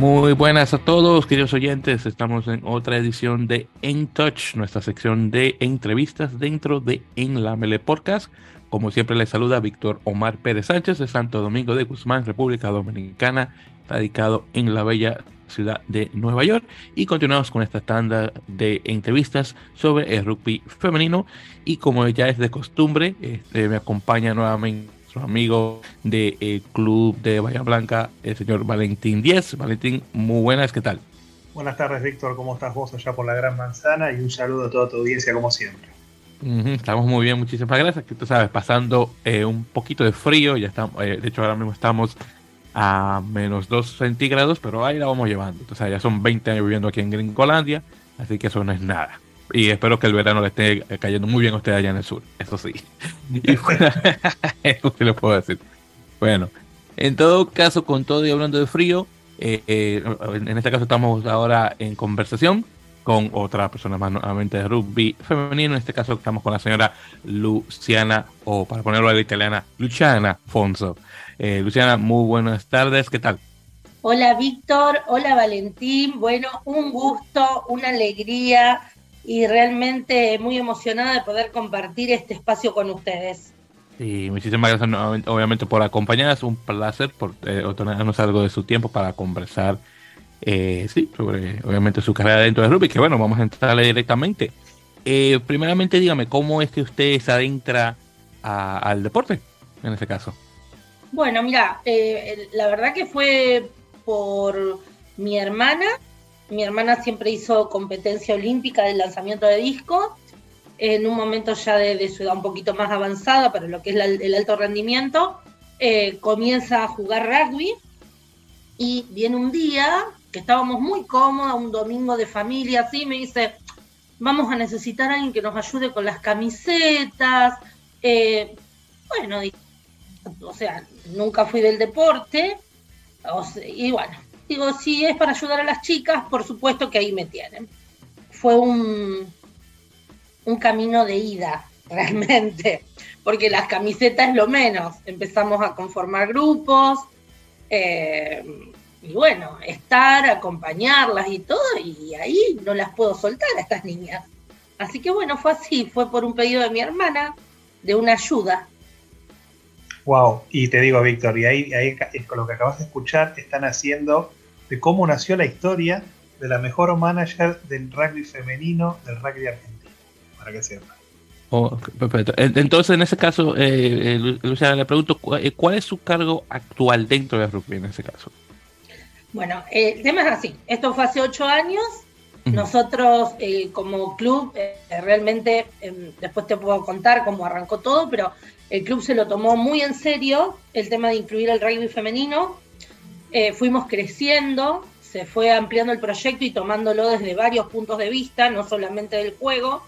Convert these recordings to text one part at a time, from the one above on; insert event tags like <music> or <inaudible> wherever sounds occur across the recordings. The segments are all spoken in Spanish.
Muy buenas a todos, queridos oyentes. Estamos en otra edición de En Touch, nuestra sección de entrevistas dentro de En la Mele Podcast. Como siempre, les saluda Víctor Omar Pérez Sánchez de Santo Domingo de Guzmán, República Dominicana, radicado en la bella ciudad de Nueva York. Y continuamos con esta tanda de entrevistas sobre el rugby femenino. Y como ya es de costumbre, este, me acompaña nuevamente nuestro amigo del de, Club de Bahía Blanca, el señor Valentín Díez. Valentín, muy buenas, ¿qué tal? Buenas tardes, Víctor. ¿Cómo estás vos allá por la Gran Manzana? Y un saludo a toda tu audiencia, como siempre. estamos muy bien, muchísimas gracias. Que tú sabes, pasando eh, un poquito de frío, ya estamos, eh, de hecho ahora mismo estamos a menos 2 centígrados, pero ahí la vamos llevando. O sea, ya son 20 años viviendo aquí en Gringolandia, así que eso no es nada. Y espero que el verano le esté cayendo muy bien a usted allá en el sur, eso sí. <laughs> <laughs> eso sí lo puedo decir. Bueno, en todo caso, con todo y hablando de frío, eh, eh, en este caso estamos ahora en conversación con otra persona más nuevamente de rugby femenino. En este caso estamos con la señora Luciana, o para ponerlo a la italiana, Luciana Fonso. Eh, Luciana, muy buenas tardes, ¿qué tal? Hola Víctor, hola Valentín, bueno, un gusto, una alegría y realmente muy emocionada de poder compartir este espacio con ustedes. Y muchísimas gracias obviamente por acompañarnos, un placer por eh, algo de su tiempo para conversar, eh, sí, sobre obviamente su carrera dentro de rugby, que bueno, vamos a entrarle directamente. Eh, primeramente dígame, ¿cómo es que usted se adentra al deporte en este caso? Bueno, mira, eh, la verdad que fue por mi hermana, mi hermana siempre hizo competencia olímpica de lanzamiento de disco, en un momento ya de, su edad un poquito más avanzada para lo que es el alto rendimiento, eh, comienza a jugar rugby y viene un día que estábamos muy cómodos, un domingo de familia, así, me dice, vamos a necesitar a alguien que nos ayude con las camisetas. Eh, bueno, o sea, nunca fui del deporte, y bueno, digo, si es para ayudar a las chicas, por supuesto que ahí me tienen. Fue un, un camino de ida, <laughs> realmente, porque las camisetas es lo menos. Empezamos a conformar grupos, eh, y bueno, estar, acompañarlas y todo, y ahí no las puedo soltar a estas niñas. Así que bueno, fue así, fue por un pedido de mi hermana, de una ayuda. Wow, y te digo, Víctor, y ahí, ahí con lo que acabas de escuchar, están haciendo de cómo nació la historia de la mejor manager del rugby femenino del rugby argentino, para que sepan. Oh, perfecto. Entonces, en ese caso, eh, eh Luciana, le pregunto, eh, ¿cuál es su cargo actual dentro del rugby en ese caso? Bueno, eh, el tema es así. Esto fue hace ocho años. Nosotros, como club, realmente, em, después te puedo contar cómo arrancó todo, pero el club se lo tomó muy en serio, el tema de incluir el rugby femenino. Eh, fuimos creciendo, se fue ampliando el proyecto y tomándolo desde varios puntos de vista, no solamente del juego.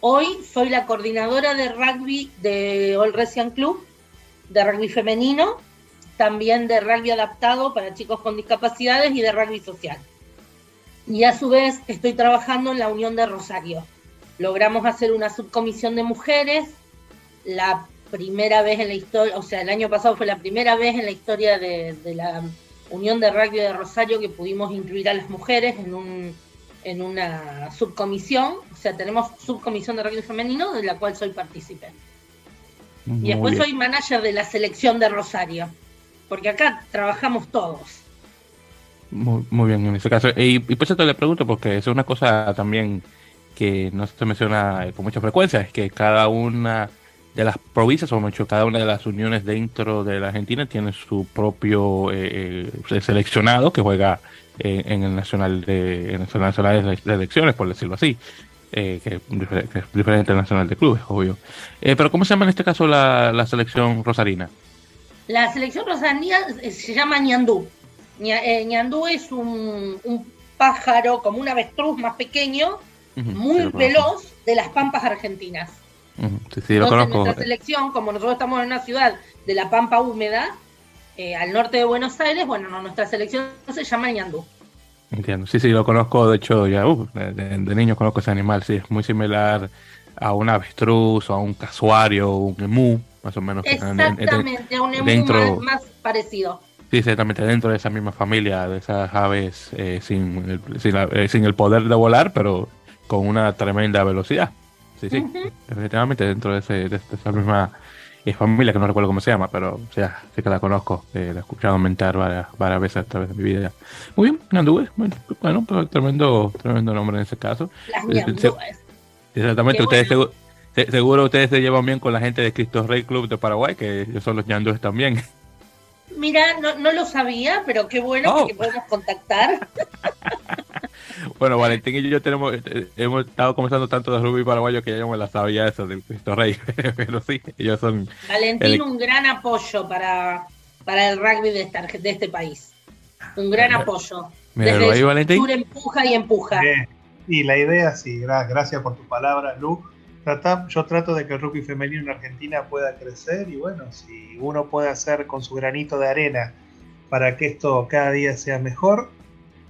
Hoy soy la coordinadora de rugby de All Resian Club, de rugby femenino, también de rugby adaptado para chicos con discapacidades y de rugby social. Y a su vez estoy trabajando en la Unión de Rosario. Logramos hacer una subcomisión de mujeres, la primera vez en la historia, o sea, el año pasado fue la primera vez en la historia de, la Unión de Rugby de Rosario que pudimos incluir a las mujeres en, un, en una subcomisión. O sea, tenemos subcomisión de rugby femenino de la cual soy partícipe. y después soy manager de la selección de Rosario, porque acá trabajamos todos. Muy, muy bien, en ese caso. Y, y por eso te le pregunto, porque es una cosa también que no se menciona con mucha frecuencia, es que cada una de las provincias, o mucho cada una de las uniones dentro de la Argentina tiene su propio eh, eh, seleccionado que juega eh, en el nacional de en el nacional de elecciones, por decirlo así, que, es diferente al nacional de clubes, obvio. pero ¿cómo se llama en este caso la, selección rosarina? La selección rosarina se llama ñandú. ñandú es un, pájaro como un avestruz más pequeño, muy veloz de las pampas argentinas. Sí, lo conozco. Nuestra selección, como nosotros estamos en una ciudad de la Pampa húmeda, eh, al norte de Buenos Aires, bueno, nuestra selección se llama Ñandú. Entiendo, sí, sí, lo conozco, de hecho, ya uh, de, niño conozco ese animal, sí, es muy similar a un avestruz o a un casuario o un emú, más o menos. Exactamente, a un emú más, parecido. Sí, exactamente, dentro de esa misma familia, de esas aves eh, sin, el, sin, eh, sin, el poder de volar, pero con una tremenda velocidad. Sí, sí, efectivamente, dentro de, ese, de esa misma familia, que no recuerdo cómo se llama, pero ya sí que la conozco, la he escuchado mentar varias, varias veces a través de mi vida. Muy bien, Andúes, bueno, bueno pues, tremendo, tremendo nombre en ese caso. Exactamente, ustedes seguro, seguro ustedes se llevan bien con la gente de Cristo Rey Club de Paraguay, que son los ñandúes también. Mira, no, no lo sabía, pero qué bueno oh. que podemos contactar. <laughs> bueno, Valentín y yo tenemos, eh, hemos estado conversando tanto de rugby paraguayo que ya yo me la sabía eso del Cristo Rey, <laughs> pero sí, ellos son... Valentín, un gran apoyo para, para el rugby de, de este país. Un gran apoyo. Desde ahí, Valentín. empuja y empuja. y la idea, sí, gracias por tu palabra, Lu yo trato de que el rugby femenino en Argentina pueda crecer y bueno, si uno puede hacer con su granito de arena para que esto cada día sea mejor,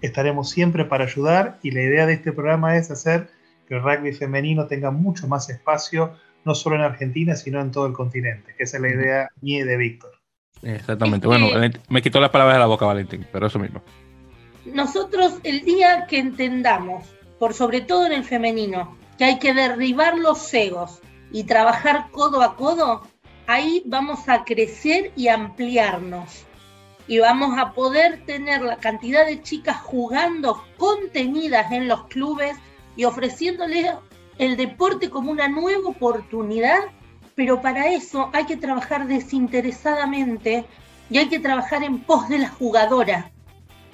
estaremos siempre para ayudar y la idea de este programa es hacer que el rugby femenino tenga mucho más espacio, no solo en Argentina, sino en todo el continente, que esa es la idea mía de Víctor. Exactamente, bueno, me quitó las palabras de la boca Valentín, pero eso mismo. Nosotros el día que entendamos, por sobre todo en el femenino, que hay que derribar los egos y trabajar codo a codo, ahí vamos a crecer y ampliarnos. Y vamos a poder tener la cantidad de chicas jugando contenidas en los clubes y ofreciéndoles el deporte como una nueva oportunidad, pero para eso hay que trabajar desinteresadamente y hay que trabajar en pos de la jugadora,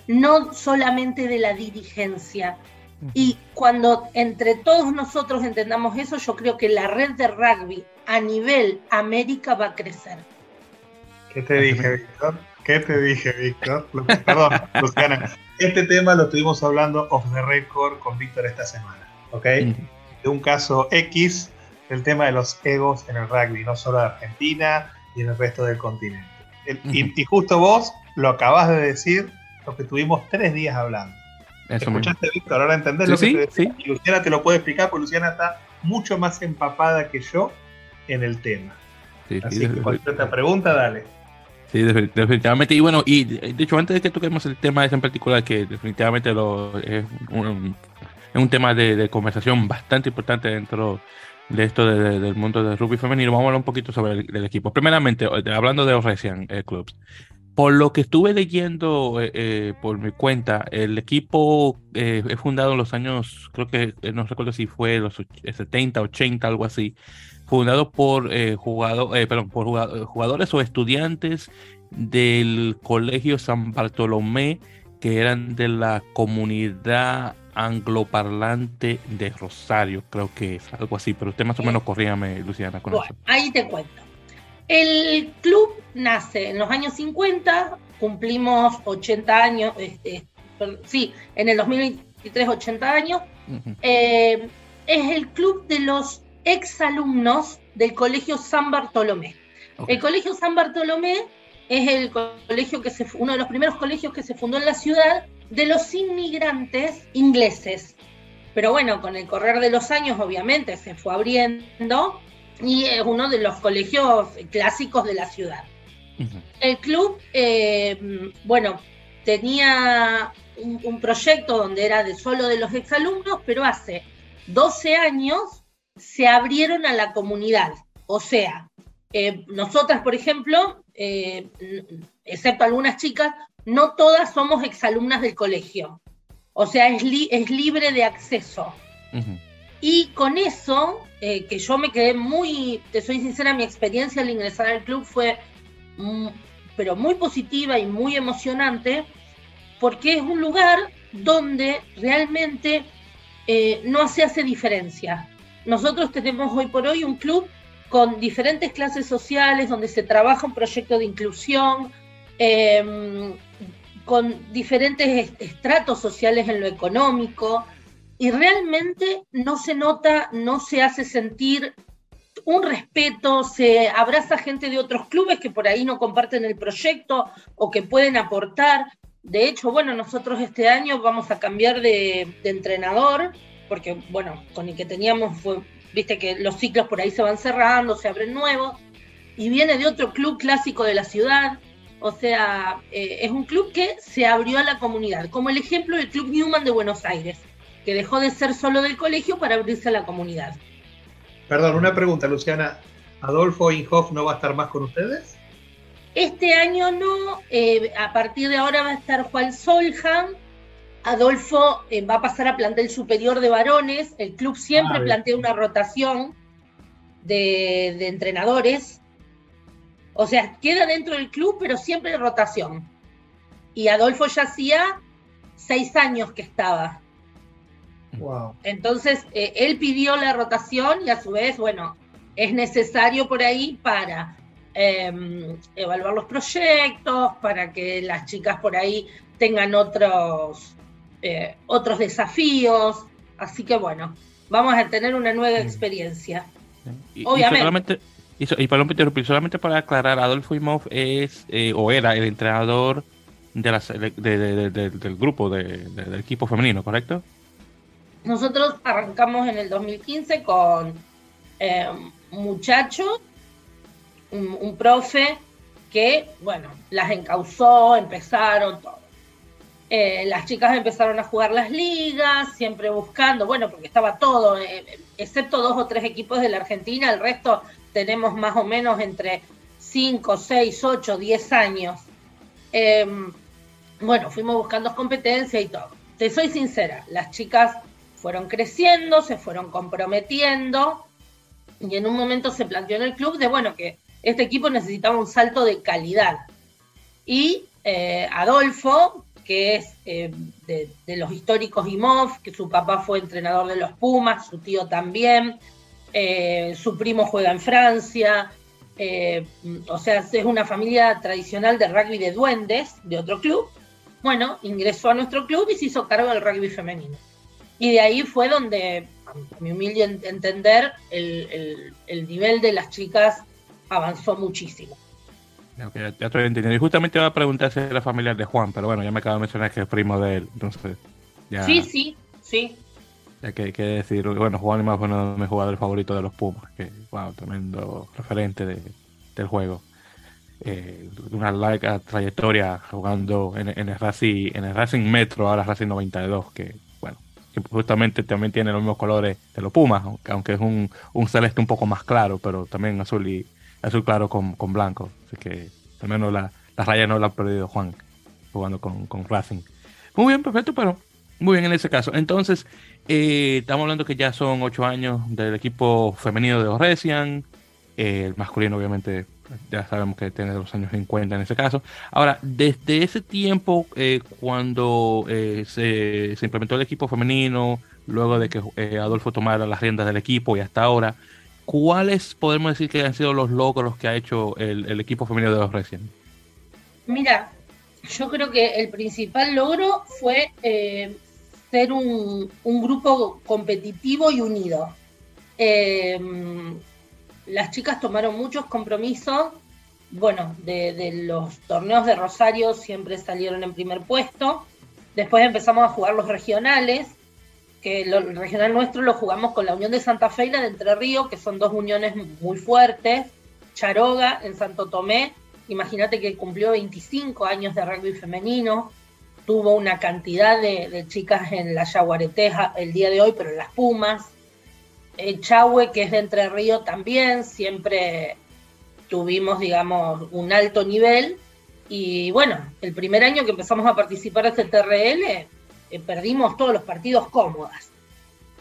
no solamente de la dirigencia. Y cuando entre todos nosotros entendamos eso, yo creo que la red de rugby a nivel América va a crecer. ¿Qué te dije, Víctor? ¿Qué te dije, Víctor? Perdón, <laughs> Luciana. Este tema lo estuvimos hablando off the record con Víctor esta semana, ¿ok? De un caso X, el tema de los egos en el rugby, no solo en Argentina y en el resto del continente. y, y justo vos lo acabas de decir, lo que tuvimos tres días hablando. Escuchaste, Víctor, ahora entendés lo que te Luciana te lo puede explicar, porque Luciana está mucho más empapada que yo en el tema. Así que cualquier otra pregunta, dale. Sí, definitivamente. Y bueno, y de hecho, antes de que toquemos el tema ese en particular, que definitivamente lo, es, un, es un tema de, conversación bastante importante dentro de esto del mundo del rugby femenino, vamos a hablar un poquito sobre el, equipo. Primeramente, hablando de Oresian eh, Clubs. Por lo que estuve leyendo eh, eh, por mi cuenta, el equipo eh, es fundado en los años, creo que no recuerdo si fue los 70, 80, algo así, fundado por, jugado, perdón, por jugadores o estudiantes del Colegio San Bartolomé, que eran de la comunidad angloparlante de Rosario, creo que es algo así, pero usted más o menos corríame, Luciana, con eso. Ahí te cuento. El club nace en los años 50, cumplimos 80 años, este, sí, en el 2023 80 años. Eh, es el club de los exalumnos del Colegio San Bartolomé. El Colegio San Bartolomé es el colegio que se, uno de los primeros colegios que se fundó en la ciudad de los inmigrantes ingleses. Pero bueno, con el correr de los años, obviamente, se fue abriendo y es uno de los colegios clásicos de la ciudad. El club, eh, bueno, tenía un, proyecto donde era de solo de los exalumnos, pero hace 12 años se abrieron a la comunidad. O sea, eh, nosotras, por ejemplo, eh, excepto algunas chicas, no todas somos exalumnas del colegio. O sea, es, es libre de acceso. Y con eso, eh, que yo me quedé muy, te soy sincera, mi experiencia al ingresar al club fue, mm, pero muy positiva y muy emocionante, porque es un lugar donde realmente eh, no se hace diferencia. Nosotros tenemos hoy por hoy un club con diferentes clases sociales, donde se trabaja un proyecto de inclusión, em, con diferentes estratos sociales en lo económico, y realmente no se nota, no se hace sentir un respeto, se abraza gente de otros clubes que por ahí no comparten el proyecto o que pueden aportar. De hecho, bueno, nosotros este año vamos a cambiar de, entrenador, porque, bueno, con el que teníamos fue, viste que los ciclos por ahí se van cerrando, se abren nuevos, y viene de otro club clásico de la ciudad, O sea, eh, es un club que se abrió a la comunidad, como el ejemplo del Club Newman de Buenos Aires, que dejó de ser solo del colegio para abrirse a la comunidad. Perdón, una pregunta, Luciana. ¿Adolfo Inhoff no va a estar más con ustedes? Este año no, eh, a partir de ahora va a estar Juan Soljan. Adolfo eh, va a pasar a plantel superior de varones. El club siempre ah, plantea una rotación de, de entrenadores o sea, queda dentro del club, pero siempre rotación. Y Adolfo ya hacía seis años que estaba. Wow. Entonces, eh, él pidió la rotación y a su vez, bueno, es necesario por ahí para em, evaluar los proyectos, para que las chicas por ahí tengan otros, eh, otros desafíos. Así que bueno, vamos a tener una nueva experiencia. Obviamente. Y, y para solamente para aclarar, Adolfo Imov es eh, o era el entrenador de la, del grupo del equipo femenino, ¿correcto? Nosotros arrancamos en el 2015 con eh, un muchacho, un, profe que, bueno, las encausó, empezaron todo. Eh, las chicas empezaron a jugar las ligas, siempre buscando, bueno, porque estaba todo, excepto dos o tres equipos de la Argentina, el resto tenemos más o menos entre 5, 6, 8, 10 años. Em, bueno, fuimos buscando competencia y todo. Te soy sincera, las chicas fueron creciendo, se fueron comprometiendo y en un momento se planteó en el club de, bueno, que este equipo necesitaba un salto de calidad. Y eh, Adolfo, que es eh, de, los históricos IMOF, que su papá fue entrenador de los Pumas, su tío también, eh, su primo juega en Francia, eh, o sea, es una familia tradicional de rugby de duendes, de otro club. Bueno, ingresó a nuestro club y se hizo cargo del rugby femenino. Y de ahí fue donde, a mi humilde entender, el, nivel de las chicas avanzó muchísimo. Ya, estoy entendiendo. Y justamente iba a preguntar si era familiar de Juan, pero bueno, ya me acabo de mencionar que es primo de él. Entonces, Sí, sí, sí. Ya que hay que decir, bueno, Juan es uno de mis jugadores favoritos de los Pumas, que, wow, tremendo referente del juego. Eh, una larga trayectoria jugando en, el Racing, en el Racing Metro, ahora Racing 92, que, bueno, justamente también tiene los mismos colores de los Pumas, aunque es un, celeste un poco más claro, pero también azul y azul claro con, blanco. Así que al menos la, raya no la ha perdido Juan jugando con, con Racing. Muy bien, perfecto, pero muy bien en ese caso. Entonces, eh, estamos hablando que ya son ocho años del equipo femenino de Oresian. Eh, el masculino, obviamente, ya sabemos que tiene los años 50 en ese caso. Ahora, desde ese tiempo, eh, cuando se, implementó el equipo femenino, luego de que Adolfo tomara las riendas del equipo y hasta ahora, ¿cuáles podemos decir que han sido los logros que ha hecho el, equipo femenino de Oresian? Mira, yo creo que el principal logro fue ser un, grupo competitivo y unido. Em, las chicas tomaron muchos compromisos. Bueno, de, los torneos de Rosario siempre salieron en primer puesto. Después empezamos a jugar los regionales, que el regional nuestro lo jugamos con la Unión de Santa Fe y la de Entre Ríos, que son dos uniones muy fuertes. Charoga en Santo Tomé, imagínate que cumplió 25 años de rugby femenino tuvo una cantidad de, chicas en la Yaguareteja el día de hoy, pero en las Pumas. El Chahue, que es de Entre Ríos también, siempre tuvimos, digamos, un alto nivel. Y bueno, el primer año que empezamos a participar de este TRL, eh, perdimos todos los partidos cómodas.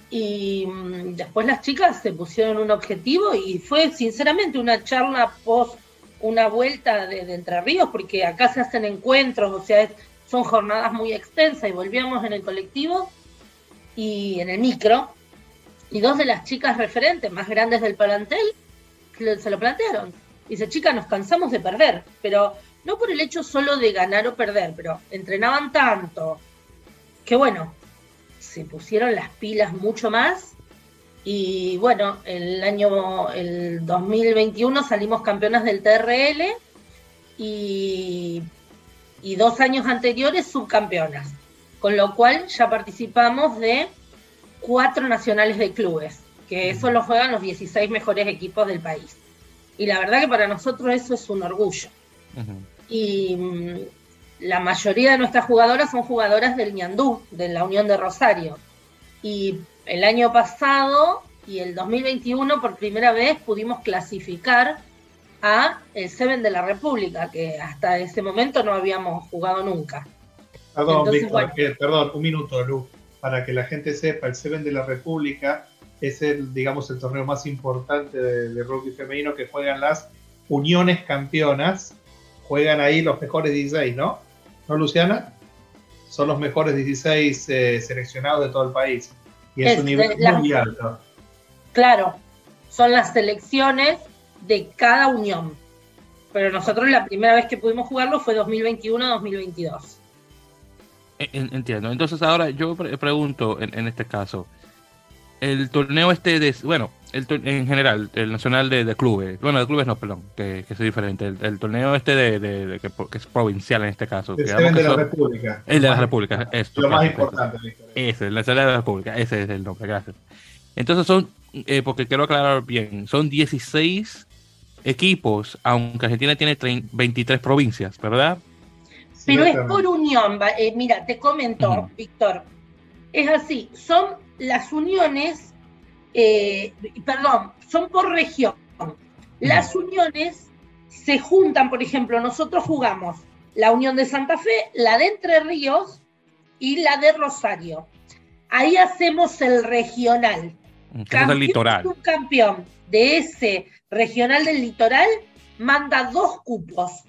Y mm, después las chicas se pusieron un objetivo y fue sinceramente una charla post una vuelta de, Entre Ríos, porque acá se hacen encuentros, o sea, son jornadas muy extensas y volvíamos en el colectivo y en el micro. Y dos de las chicas referentes más grandes del plantel se lo plantearon. Dice, chica, nos cansamos de perder, pero no por el hecho solo de ganar o perder, pero entrenaban tanto que bueno, se pusieron las pilas mucho más y bueno, el año, el 2021 salimos campeonas del TRL y y dos años anteriores subcampeonas, con lo cual ya participamos de cuatro nacionales de clubes, que eso lo juegan los 16 mejores equipos del país. Y la verdad que para nosotros eso es un orgullo. y la mayoría de nuestras jugadoras son jugadoras del Ñandú, de la Unión de Rosario. Y el año pasado y el 2021 por primera vez pudimos clasificar a el Seven de la República, que hasta ese momento no habíamos jugado nunca. Perdón, perdón, un minuto, Lu, para que la gente sepa, el Seven de la República es el, digamos, el torneo más importante de, rugby femenino que juegan las uniones campeonas. Juegan ahí los mejores 16, ¿no? ¿No, Luciana? Son los mejores 16 eh, seleccionados de todo el país. Y es, un nivel muy alto. Claro, son las selecciones de cada unión. Pero nosotros la primera vez que pudimos jugarlo fue 2021-2022. Entiendo. Entonces ahora yo pregunto en, este caso, el torneo este de, bueno, el en general, el nacional de, clubes, bueno, de clubes no, perdón, que, es diferente, el, torneo este de, que, es provincial en este caso. El de la República. El de la República, esto. Lo más importante. Ese, el nacional de la República, ese es el nombre, gracias. Entonces son, eh, porque quiero aclarar bien, son 16 equipos, aunque Argentina tiene 23 provincias, ¿verdad? Pero es por unión, eh, mira, te comento, Víctor, es así, son las uniones, eh, perdón, son por región. Las uniones se juntan, por ejemplo, nosotros jugamos la Unión de Santa Fe, la de Entre Ríos y la de Rosario. Ahí hacemos el regional. Campeón, litoral. Un campeón de ese regional del litoral manda dos cupos.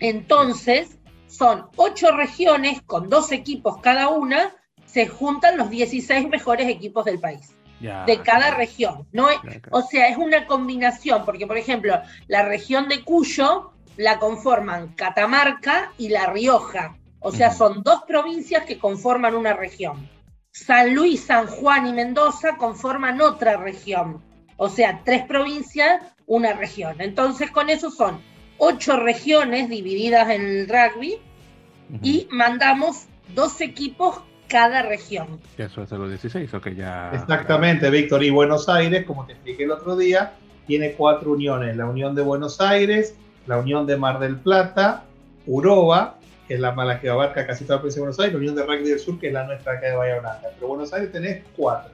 Entonces, son ocho regiones con dos equipos cada una, se juntan los 16 mejores equipos del país. de cada región. No O sea, es una combinación, porque por ejemplo, la región de Cuyo la conforman Catamarca y La Rioja. O sea, son dos provincias que conforman una región. San Luis, San Juan y Mendoza conforman otra región. O sea, tres provincias, una región. Entonces, con eso son ocho regiones divididas en el rugby y mandamos dos equipos cada región. Eso es de los 16, o que ya. Exactamente, Víctor. Y Buenos Aires, como te expliqué el otro día, tiene cuatro uniones: la Unión de Buenos Aires, la Unión de Mar del Plata, Uroba, que es la mala que abarca casi toda la provincia de Buenos Aires, la Unión de Rugby del Sur, que es la nuestra acá de Bahía Blanca. Pero Buenos Aires tenés cuatro.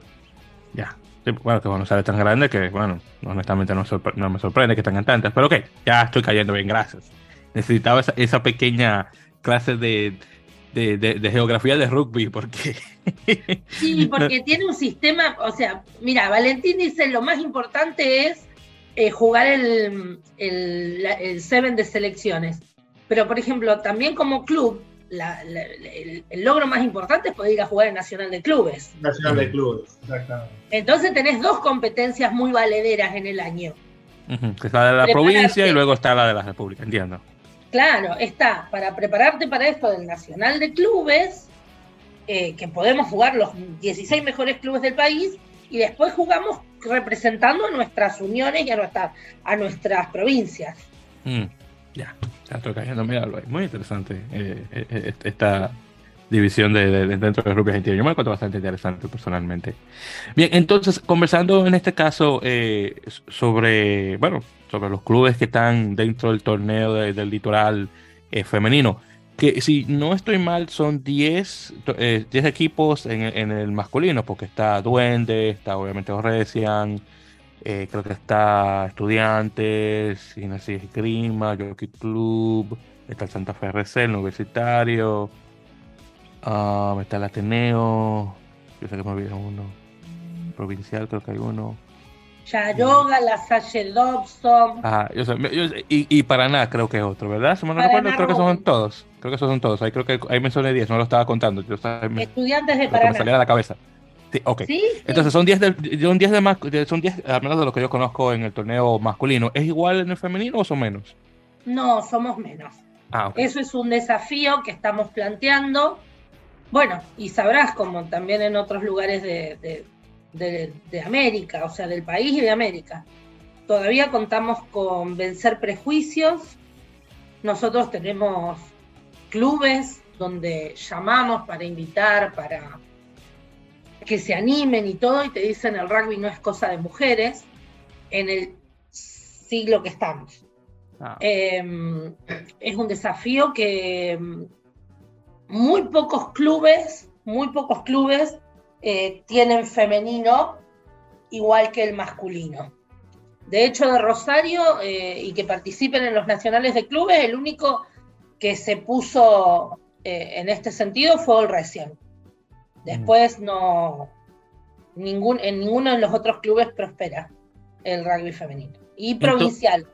Ya. bueno, que Buenos Aires es tan grande que, bueno, honestamente no, me sorprende que tengan tantas. Pero ok, ya estoy cayendo bien, gracias. Necesitaba esa, pequeña clase de, de, geografía de rugby, porque... <laughs> Sí, porque tiene un sistema, o sea, mira, Valentín dice lo más importante es eh, jugar el, el, el Seven de selecciones. Pero, por ejemplo, también como club, el, logro más importante es poder ir a jugar en Nacional de Clubes. Nacional de Clubes, exactamente. Entonces tenés dos competencias muy valederas en el año. que está la de la provincia y luego está la de la República, entiendo. Claro, está para prepararte para esto del Nacional de Clubes, eh, que podemos jugar los 16 mejores clubes del país, y después jugamos representando a nuestras uniones y a, nuestra, a nuestras provincias. Mm, ya. Ya mira, muy interesante eh, eh, eh, esta división de, dentro del rugby argentino. Yo me encuentro bastante interesante personalmente. Bien, entonces, conversando en este caso sobre, bueno, sobre los clubes que están dentro del torneo del litoral femenino, que si no estoy mal, son 10, 10 equipos en, el masculino, porque está Duende, está obviamente Oresian, eh, creo que está Estudiantes, Gimnasia Esgrima, Jockey Club, está el Santa Fe RC, el Universitario, ah, está el Ateneo, yo sé que me olvidé uno, Provincial creo que hay uno. Yaroga, La Salle Dobson. Ajá, yo sé, y, y, Paraná creo que es otro, ¿verdad? Si me recuerdo, creo que esos son todos. Creo que esos son todos. Ahí creo que ahí mencioné 10, no lo estaba contando. Yo Estudiantes de Paraná. me salía de la cabeza. Sí, ok. Entonces son 10 de, son 10 de más, son 10, al menos de lo que yo conozco en el torneo masculino. ¿Es igual en el femenino o son menos? No, somos menos. Ah, Eso es un desafío que estamos planteando. Bueno, y sabrás como también en otros lugares de, de América, o sea, del país y de América. Todavía contamos con vencer prejuicios. Nosotros tenemos clubes donde llamamos para invitar, para que se animen y todo, y te dicen el rugby no es cosa de mujeres en el siglo que estamos. Ah. Em, es un desafío que muy pocos clubes, muy pocos clubes eh, tienen femenino igual que el masculino. De hecho, de Rosario eh, y que participen en los nacionales de clubes, el único que se puso eh, en este sentido fue el recién. Después no, ningún, en ninguno de los otros clubes prospera el rugby femenino. Y provincial.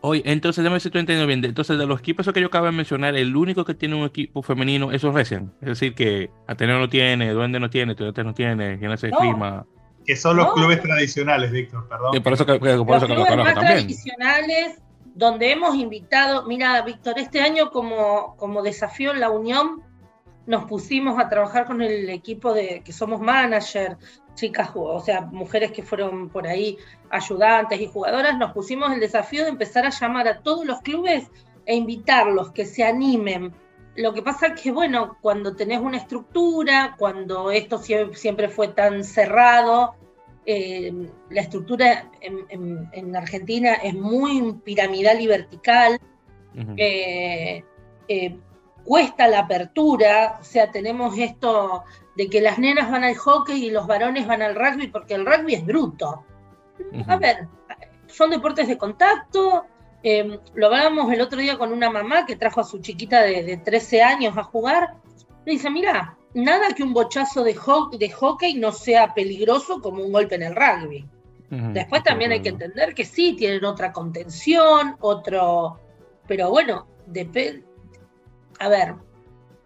Oye, entonces, déjame si tú entiendo bien. Entonces, de los equipos que yo acabo de mencionar, el único que tiene un equipo femenino es recién. Es decir, que Ateneo no tiene, Duende no tiene, Toyota no tiene, ¿quién hace clima? Que son los clubes tradicionales, Víctor, perdón. por eso que, por los clubes más tradicionales, donde hemos invitado, mira, Víctor, este año como, como desafío en la Unión, nos pusimos a trabajar con el equipo de que somos manager, chicas, o sea, mujeres que fueron por ahí ayudantes y jugadoras, nos pusimos el desafío de empezar a llamar a todos los clubes e invitarlos, que se animen. Lo que pasa es que, bueno, cuando tenés una estructura, cuando esto siempre fue tan cerrado, eh, la estructura en, Argentina es muy piramidal y vertical cuesta la apertura, o sea, tenemos esto de que las nenas van al hockey y los varones van al rugby porque el rugby es bruto. A ver, son deportes de contacto. Em, lo hablábamos el otro día con una mamá que trajo a su chiquita de, 13 años a jugar. Le dice, mira, nada que un bochazo de, de, hockey no sea peligroso como un golpe en el rugby. Después también hay que entender que sí, tienen otra contención, otro... Pero bueno, depende a ver,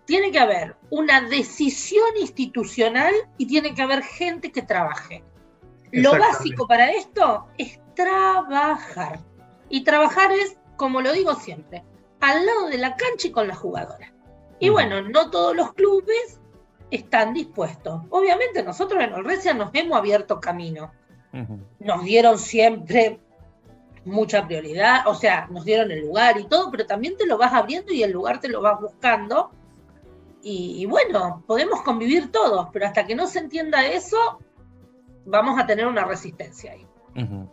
tiene que haber una decisión institucional y tiene que haber gente que trabaje. Lo básico para esto es trabajar. Y trabajar es, como lo digo siempre, al lado de la cancha y con la jugadora. Y bueno, no todos los clubes están dispuestos. Obviamente nosotros en Olrecia nos hemos abierto camino. Nos dieron siempre mucha prioridad, o sea, nos dieron el lugar y todo, pero también te lo vas abriendo y el lugar te lo vas buscando. Y, bueno, podemos convivir todos, pero hasta que no se entienda eso, vamos a tener una resistencia ahí.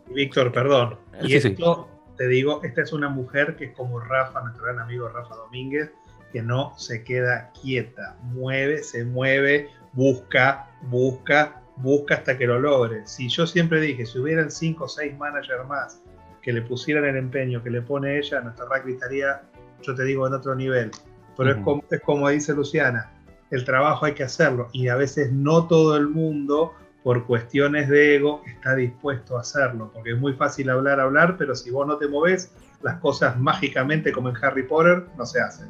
Víctor, perdón. Y esto, te digo, esta es una mujer que es como Rafa, nuestro gran amigo Rafa Domínguez, que no se queda quieta, mueve, se mueve, busca, busca, busca hasta que lo logre. Si yo siempre dije, si hubieran cinco o seis managers más que le pusieran el empeño que le pone ella, nuestra rugby estaría, yo te digo, en otro nivel. Pero es, como, es como dice Luciana, el trabajo hay que hacerlo y a veces no todo el mundo por cuestiones de ego está dispuesto a hacerlo, porque es muy fácil hablar, hablar, pero si vos no te moves, las cosas mágicamente como en Harry Potter no se hacen.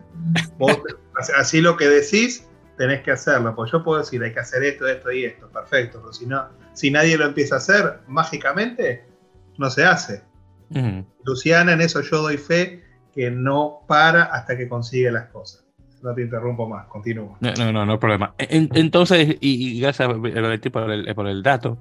<laughs> así lo que decís, tenés que hacerlo, pues yo puedo decir, hay que hacer esto, esto y esto, perfecto, pero si, no, si nadie lo empieza a hacer, mágicamente no se hace. Luciana, en eso yo doy fe que no para hasta que consigue las cosas. No te interrumpo más, continúo. No, no, no, no hay problema. entonces, y, gracias por el, por el dato.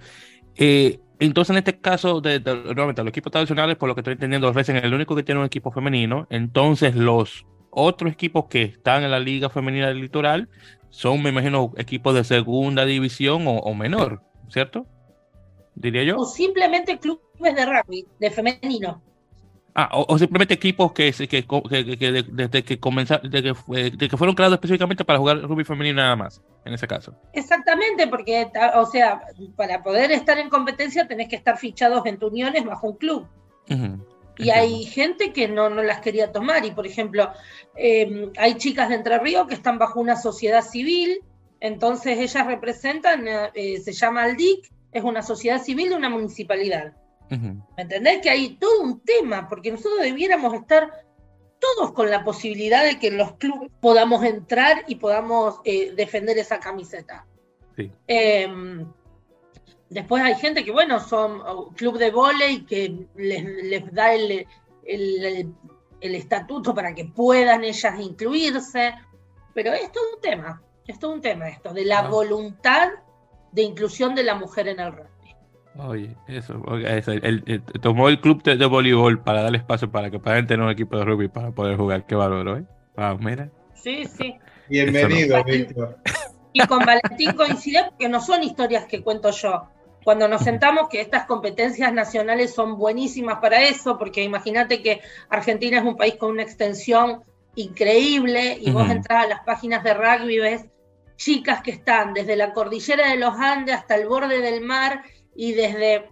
Eh, entonces, en este caso, de, nuevamente, los equipos tradicionales, por lo que estoy entendiendo, ofrecen el único que tiene un equipo femenino. Entonces, los otros equipos que están en la Liga Femenina del Litoral son, me imagino, equipos de segunda división o, o menor, ¿cierto? Diría yo. O simplemente clubes de rugby, de femenino. Ah, o, simplemente equipos que, que, que, desde que comenzaron, de que, fueron creados específicamente para jugar rugby femenino nada más, en ese caso. Exactamente, porque, o sea, para poder estar en competencia tenés que estar fichados en tu uniones bajo un club. Y hay gente que no, no las quería tomar. Y por ejemplo, em, hay chicas de Entre Ríos que están bajo una sociedad civil, entonces ellas representan, eh, se llama ALDIC, es una sociedad civil de una municipalidad. ¿Me entendés? Que hay todo un tema, porque nosotros debiéramos estar todos con la posibilidad de que en los clubes podamos entrar y podamos eh, defender esa camiseta. Em, después hay gente que, bueno, son oh, club de volei que les, da el, estatuto para que puedan ellas incluirse, pero es todo un tema, es todo un tema esto, de la voluntad de inclusión de la mujer en el rugby. Oye, eso, tomó el club de, voleibol para darle espacio para que puedan tener un equipo de rugby para poder jugar. Qué bárbaro, ¿eh? Wow, mira. Sí, sí. Bienvenido, Víctor. Y con Valentín coincide porque no son historias que cuento yo. cuando nos sentamos, que estas competencias nacionales son buenísimas para eso, porque imagínate que Argentina es un país con una extensión increíble y vos entras a las páginas de rugby y ves chicas que están desde la cordillera de los Andes hasta el borde del mar y desde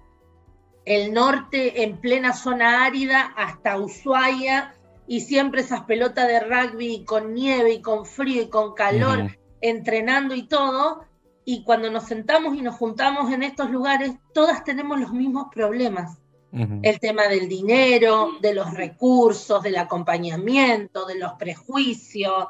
el norte en plena zona árida hasta Ushuaia y siempre esas pelotas de rugby con nieve y con frío y con calor, entrenando y todo. Y cuando nos sentamos y nos juntamos en estos lugares, todas tenemos los mismos problemas. El tema del dinero, de los recursos, del acompañamiento, de los prejuicios.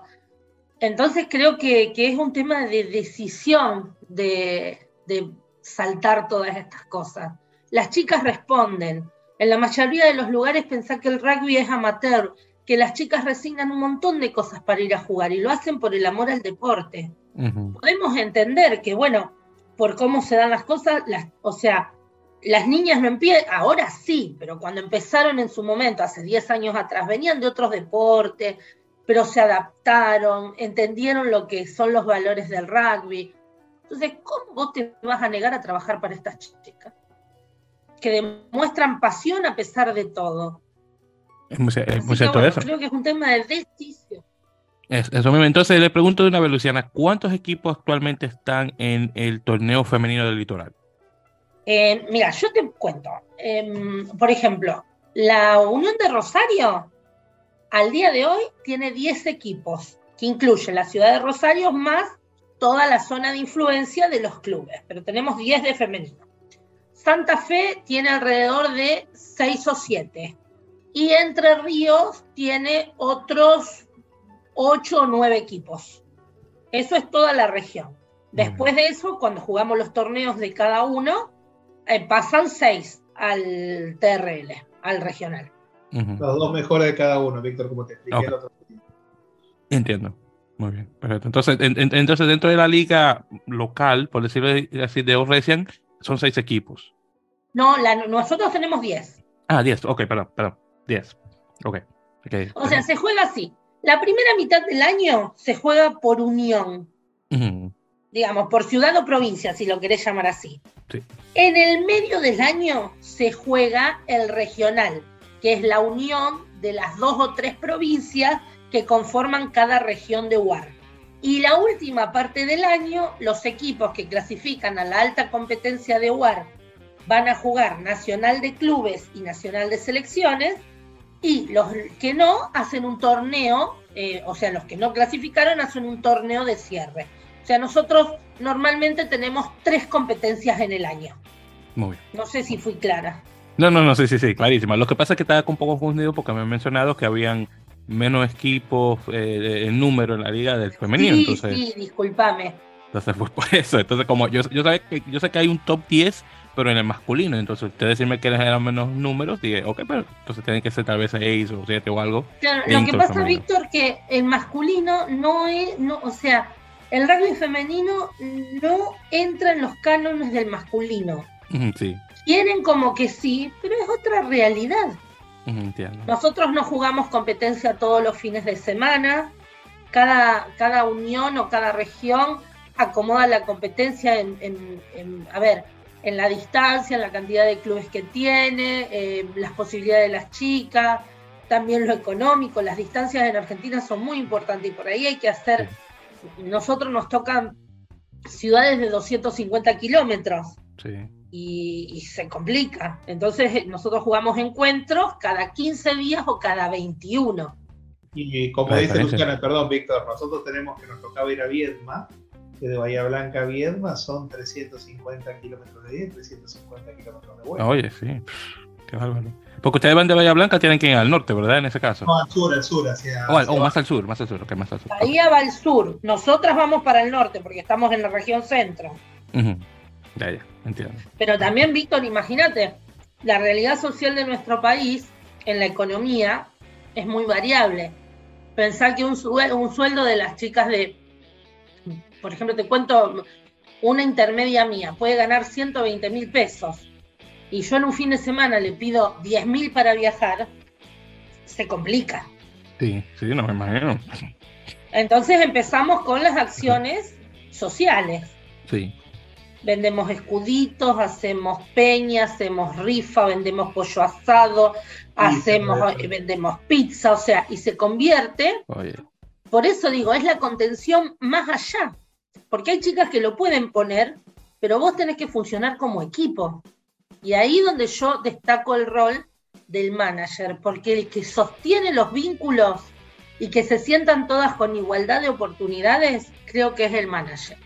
Entonces creo que, es un tema de decisión de, de saltar todas estas cosas. Las chicas responden. En la mayoría de los lugares pensar que el rugby es amateur, que las chicas resignan un montón de cosas para ir a jugar y lo hacen por el amor al deporte. Podemos entender que, bueno, por cómo se dan las cosas, las, o sea, las niñas no empiezan, ahora sí, pero cuando empezaron en su momento, hace 10 años atrás, venían de otros deportes, pero se adaptaron, entendieron lo que son los valores del rugby. Entonces, ¿cómo vos te vas a negar a trabajar para estas chicas? Que demuestran pasión a pesar de todo. Es muy, cierto eso. Creo que es un tema de decisión. eso mismo. Entonces le pregunto de una vez, Luciana, ¿cuántos equipos actualmente están en el torneo femenino del litoral? Eh, mira, yo te cuento. Em, por ejemplo, la Unión de Rosario al día de hoy tiene 10 equipos, que incluye la ciudad de Rosario más toda la zona de influencia de los clubes, pero tenemos 10 de femenino. Santa Fe tiene alrededor de 6 o 7 y Entre Ríos tiene otros 8 o 9 equipos. Eso es toda la región. Después de eso, cuando jugamos los torneos de cada uno, eh, pasan 6 al TRL, al regional. Los dos mejores de cada uno, Víctor, como te expliqué el otro día. Entiendo. Muy bien, perfecto. Entonces, entonces, dentro de la liga local, por decirlo así, de Oresian, son seis equipos. No, nosotros tenemos 10. Ah, 10, ok, perdón, perdón. 10. Ok. okay. O sea, se juega así. La primera mitad del año se juega por unión. Digamos, por ciudad o provincia, si lo querés llamar así. Sí. En el medio del año se juega el regional, que es la unión de las dos o tres provincias que conforman cada región de UAR. Y la última parte del año, los equipos que clasifican a la alta competencia de UAR van a jugar Nacional de Clubes y Nacional de Selecciones, y los que no hacen un torneo, eh, o sea, los que no clasificaron hacen un torneo de cierre. O sea, nosotros normalmente tenemos tres competencias en el año. Muy bien. No sé si fui clara. No, no, no, sí, sí, sí, clarísima. Lo que pasa es que estaba un poco confundido porque me han mencionado que habían menos equipos eh, en número en la liga del femenino. Sí, entonces, sí, discúlpame. Entonces, pues <laughs> por eso. Entonces, como yo, yo, que, yo sé que hay un top 10 pero en el masculino. Entonces, usted decirme que eran menos números, dije, ok, pero entonces tienen que ser tal vez 6 o 7 o algo. Claro, lo que pasa, Víctor, que el masculino no es, no, o sea, el rugby femenino no entra en los cánones del masculino. Sí. Quieren como que sí, pero es otra realidad. Entiendo. Nosotros no jugamos competencia todos los fines de semana. Cada, cada unión o cada región acomoda la competencia en, en a ver, en la distancia, en la cantidad de clubes que tiene, eh, las posibilidades de las chicas, también lo económico. Las distancias en Argentina son muy importantes y por ahí hay que hacer, nosotros nos tocan ciudades de 250 kilómetros. Y, se complica. Entonces nosotros jugamos encuentros cada 15 días o cada 21. Y como dice Luciana, perdón Víctor, nosotros tenemos que nos tocaba ir a Viedma que de Bahía Blanca a Viedma son 350 kilómetros de ida 350 kilómetros de vuelta. Oye, sí, qué bárbaro. Porque ustedes van de Bahía Blanca, tienen que ir al norte, ¿verdad? En ese caso. No, al sur, al sur, hacia. O, más al sur, más al sur, ok, más al sur. Bahía va al sur, nosotras vamos para el norte, porque estamos en la región centro. Ya, ya, entiendo. Pero también, Víctor, imagínate, la realidad social de nuestro país en la economía es muy variable. Pensar que un, un sueldo de las chicas de por ejemplo, te cuento, una intermedia mía puede ganar 120 mil pesos y yo en un fin de semana le pido 10 mil para viajar, se complica. Sí, sí, no me imagino. Entonces empezamos con las acciones sociales. Sí. Vendemos escuditos, hacemos peña, hacemos rifa, vendemos pollo asado, hacemos, vendemos pizza, o sea, y se convierte. Por eso digo, es la contención más allá. Porque hay chicas que lo pueden poner, pero vos tenés que funcionar como equipo. Y ahí donde yo destaco el rol del manager, porque el que sostiene los vínculos y que se sientan todas con igualdad de oportunidades, creo que es el manager.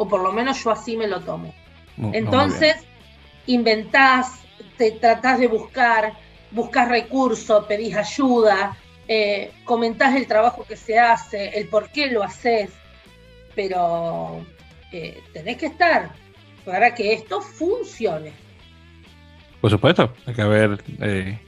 O por lo menos yo así me lo tomo. Entonces, inventás, te tratás de buscar, buscas recursos, pedís ayuda, eh, comentás el trabajo que se hace, el por qué lo haces, pero eh, tenés que estar para que esto funcione. Por supuesto, hay que haber, eh,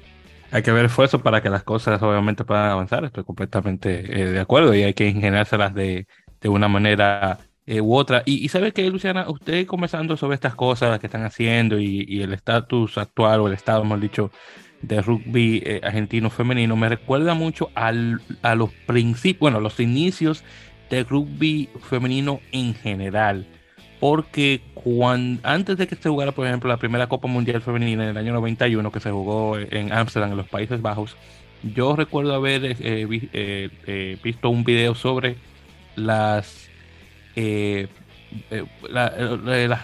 hay que haber esfuerzo para que las cosas obviamente puedan avanzar. Estoy completamente de acuerdo y hay que ingeniárselas de, de una manera u otra. Y, y sabe que, Luciana, usted conversando sobre estas cosas que están haciendo y, el estatus actual o el estado, hemos dicho, de rugby eh, argentino femenino me recuerda mucho al, a los principios, bueno, los inicios de rugby femenino en general. Porque cuando, antes de que se jugara, por ejemplo, la primera Copa Mundial Femenina en el año 91, que se jugó en Ámsterdam, en los Países Bajos, yo recuerdo haber eh, eh, visto un video sobre las,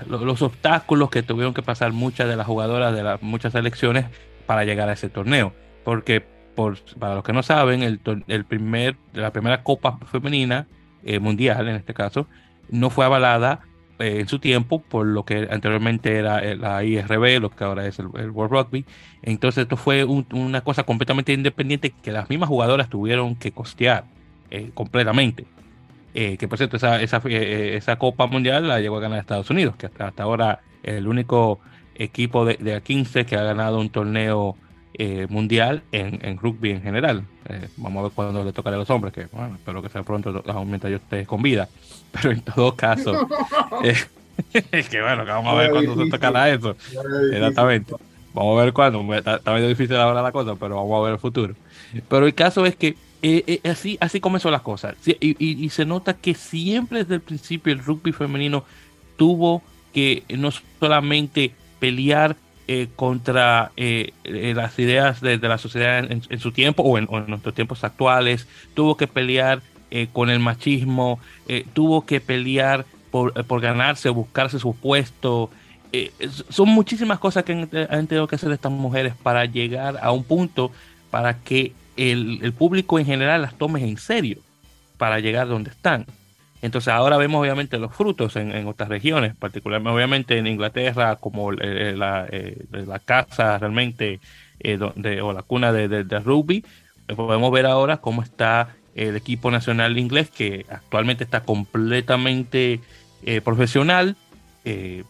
los obstáculos que tuvieron que pasar muchas de las jugadoras de las muchas selecciones para llegar a ese torneo. Porque, por, para los que no saben, el, el primer, la primera Copa Femenina eh, Mundial, en este caso, no fue avalada eh, en su tiempo por lo que anteriormente era eh, la IRB, lo que ahora es el, World Rugby. Entonces, esto fue una cosa completamente independiente que las mismas jugadoras tuvieron que costear completamente. Que por cierto, esa, esa, esa, Copa Mundial la llegó a ganar Estados Unidos, que hasta, hasta ahora el único equipo de, de 15 que ha ganado un torneo eh, mundial en, en, rugby en general. Eh, vamos a ver cuándo le tocará a los hombres, que bueno, espero que sea pronto mientras yo esté con vida. <laughs> Pero en todo caso, <laughs> eh, <laughs> es que bueno, que vamos a ver cuándo se tocará eso. Exactamente. Vamos a ver cuándo. Está, medio difícil ahora la cosa, pero vamos a ver el futuro. Pero el caso es que así, así comenzó las cosas. Y, se nota que siempre desde el principio el rugby femenino tuvo que no solamente pelear eh, contra eh, eh, las ideas de, la sociedad en, su tiempo o en, nuestros tiempos actuales, tuvo que pelear con el machismo, tuvo que pelear por, ganarse o buscarse su puesto. son muchísimas cosas que han, tenido que hacer estas mujeres para llegar a un punto para que el, el público en general las tome en serio, para llegar donde están. Entonces ahora vemos obviamente los frutos en, otras regiones, particularmente obviamente en Inglaterra como eh, la, eh, la, casa realmente eh, donde, o la cuna de, de, rugby. Podemos ver ahora cómo está el equipo nacional inglés que actualmente está completamente profesional, eh,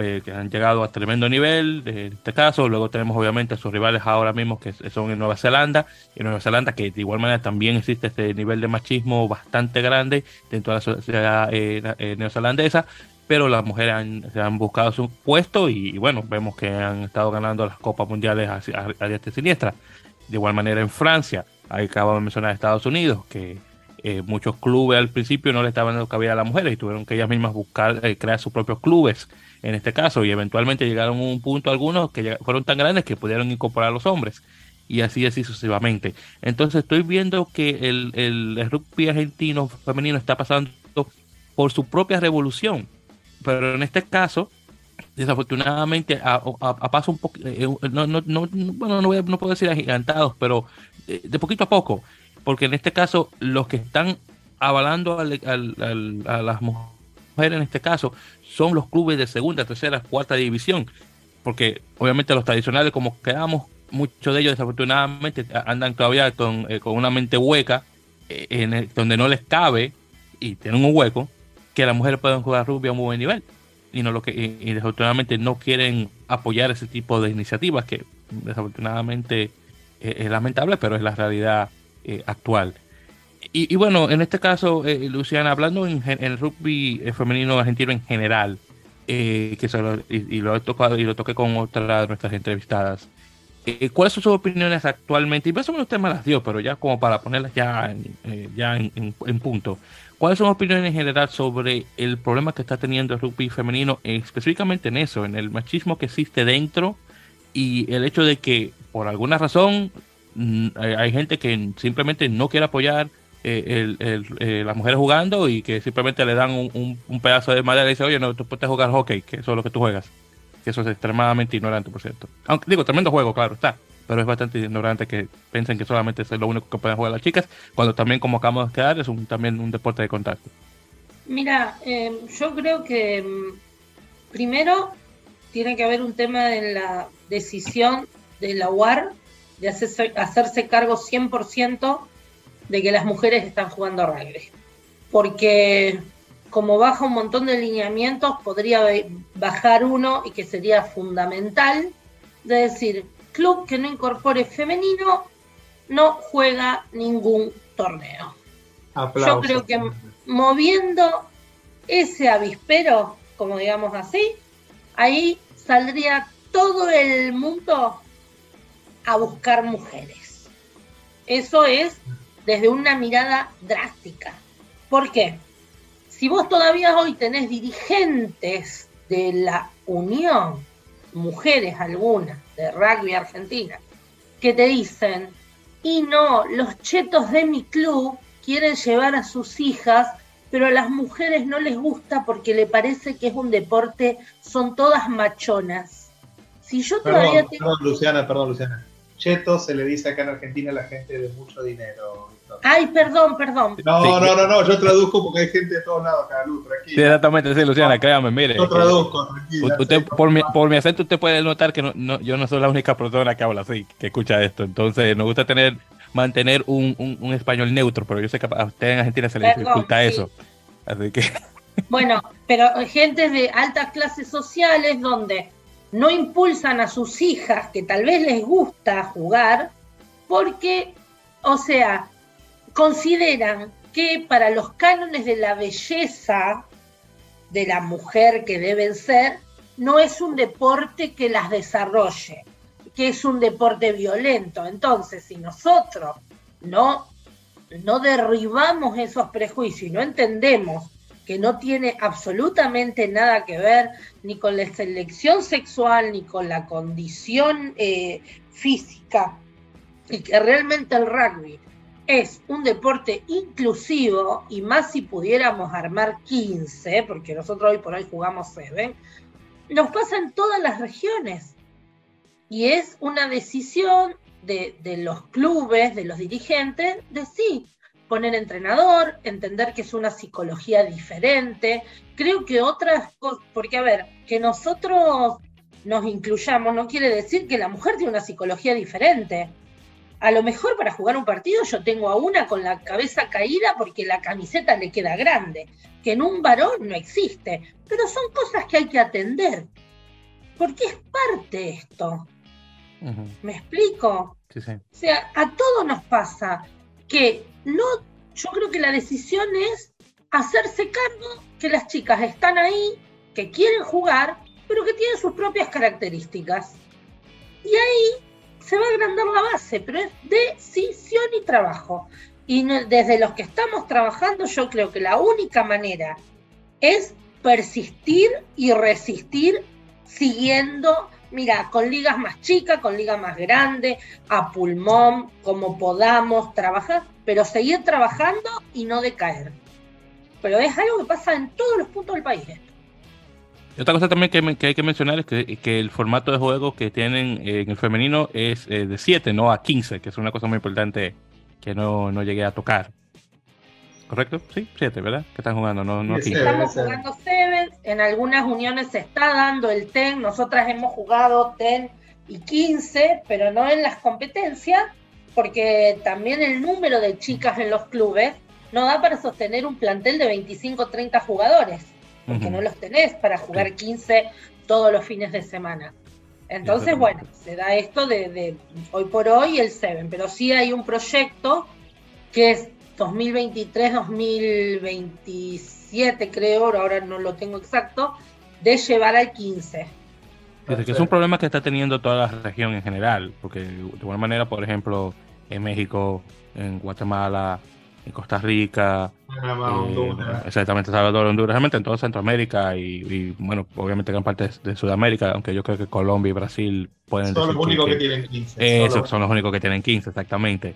eh, que han llegado a tremendo nivel, en este caso, luego tenemos obviamente a sus rivales ahora mismo que son en Nueva Zelanda, y en Nueva Zelanda que de igual manera también existe este nivel de machismo bastante grande dentro de la sociedad eh, neozelandesa, pero las mujeres han, se han buscado su puesto y, bueno, vemos que han estado ganando las Copas Mundiales a, a, siniestra. De igual manera en Francia, acabo de mencionar Estados Unidos, que eh, muchos clubes al principio no le estaban dando cabida a las mujeres y tuvieron que ellas mismas buscar, eh, crear sus propios clubes en este caso. Y eventualmente llegaron a un punto algunos que fueron tan grandes que pudieron incorporar a los hombres. Y así así sucesivamente. Entonces estoy viendo que el, el, rugby argentino femenino está pasando por su propia revolución, pero en este caso desafortunadamente a, paso un poco, eh, no, no, no, bueno, no, no puedo decir agigantados, pero de poquito a poco porque en este caso los que están avalando a las mujeres en este caso son los clubes de segunda, tercera, cuarta división, porque obviamente los tradicionales como quedamos, muchos de ellos desafortunadamente andan todavía con, eh, una mente hueca, eh, en donde no les cabe y tienen un hueco que las mujeres puedan jugar rugby a un buen nivel. Y no lo que y, desafortunadamente no quieren apoyar ese tipo de iniciativas que desafortunadamente eh, es lamentable pero es la realidad eh, actual. Y, bueno, en este caso, eh, Luciana, hablando en, el rugby eh, femenino argentino en general, que y, lo he tocado y lo toqué con otra de nuestras entrevistadas, ¿cuáles son sus opiniones actualmente? Y más o menos usted me las dio, pero ya como para ponerlas ya, en, ya en, punto. ¿Cuáles son sus opiniones en general sobre el problema que está teniendo el rugby femenino, específicamente en eso, en el machismo que existe dentro y el hecho de que por alguna razón mm, hay gente que simplemente no quiere apoyar eh, el, las mujeres jugando y que simplemente le dan un, pedazo de madera y dice, oye, no, tú puedes jugar hockey, que eso es lo que tú juegas que eso es extremadamente ignorante, por cierto. Aunque digo, tremendo juego, claro, está. Pero es bastante ignorante que piensen que solamente es lo único que pueden jugar las chicas, cuando también, como acabamos de quedar, es un, también un deporte de contacto. Mira, eh, yo creo que mm, primero tiene que haber un tema en la decisión de la UAR de hacerse, hacerse cargo 100% de que las mujeres están jugando rugby. Porque como baja un montón de lineamientos, podría bajar uno y que sería fundamental, de decir, club que no incorpore femenino no juega ningún torneo. Yo creo que moviendo ese avispero, como digamos así, ahí saldría todo el mundo a buscar mujeres. Eso es desde una mirada drástica. ¿Por qué? si vos todavía hoy tenés dirigentes de la Unión, mujeres algunas, de rugby argentina, que te dicen, y no, los chetos de mi club quieren llevar a sus hijas, pero a las mujeres no les gusta porque le parece que es un deporte, son todas machonas. Si yo todavía tengo... Perdón, Luciana, perdón, Luciana. Cheto se le dice acá en Argentina a la gente de mucho dinero. Ay, perdón, perdón. No, no, no, no, yo traduzco porque hay gente de todos lados acá, Luz, tranquilo. Sí, exactamente, sí, Luciana, créame, mire. Yo traduzco, tranquilo. Usted, por, mi, por mi acento, usted puede notar que no, yo no soy la única persona que habla así, que escucha esto. Entonces, nos gusta tener, mantener un, un, español neutro, pero yo sé que a usted en Argentina se le dificulta eso. Así que. <laughs> Bueno, pero gente de altas clases sociales donde no impulsan a sus hijas, que tal vez les gusta jugar, porque, o sea, consideran que para los cánones de la belleza de la mujer que deben ser, no es un deporte que las desarrolle, que es un deporte violento. Entonces, si nosotros no, no derribamos esos prejuicios y no entendemos que no tiene absolutamente nada que ver ni con la selección sexual, ni con la condición eh, física, y que realmente el rugby es un deporte inclusivo y más si pudiéramos armar 15, porque nosotros hoy por hoy jugamos 7, nos pasa en todas las regiones. Y es una decisión de, de, los clubes, de los dirigentes, de sí, poner entrenador, entender que es una psicología diferente. Creo que otras cosas, porque a ver, que nosotros nos incluyamos no quiere decir que la mujer tiene una psicología diferente a lo mejor para jugar un partido yo tengo a una con la cabeza caída porque la camiseta le queda grande, que en un varón no existe, pero son cosas que hay que atender, porque es parte esto. ¿Me explico? O sea, a todos nos pasa que no, yo creo que la decisión es hacerse cargo que las chicas están ahí, que quieren jugar, pero que tienen sus propias características. Y ahí se va a agrandar la base, pero es decisión y trabajo. Y desde los que estamos trabajando, yo creo que la única manera es persistir y resistir siguiendo, mira, con ligas más chicas, con ligas más grandes, a pulmón, como podamos trabajar, pero seguir trabajando y no decaer. Pero es algo que pasa en todos los puntos del país. Y otra cosa también que, hay que mencionar es que, el formato de juego que tienen en el femenino es eh, de 7, no a 15, que es una cosa muy importante que no, no llegué a tocar. ¿Correcto? Sí, 7, ¿verdad? Que están jugando, no, no 15. Estamos jugando 7, en algunas uniones se está dando el TEN, nosotras hemos jugado TEN y 15, pero no en las competencias, porque también el número de chicas en los clubes no da para sostener un plantel de 25 o 30 jugadores porque no los tenés para jugar 15 todos los fines de semana. Entonces, bueno, se da esto de, hoy por hoy el 7, pero sí hay un proyecto que es 2023-2027, creo, ahora no lo tengo exacto, de llevar al 15. que es un problema que está teniendo toda la región en general, porque de alguna manera, por ejemplo, en México, en Guatemala, en Costa Rica, eh, exactamente, Salvador, Honduras, realmente en toda Centroamérica y, bueno, obviamente gran parte de Sudamérica, aunque yo creo que Colombia y Brasil pueden Son los únicos que, tienen 15. Esos son los únicos que tienen 15, exactamente.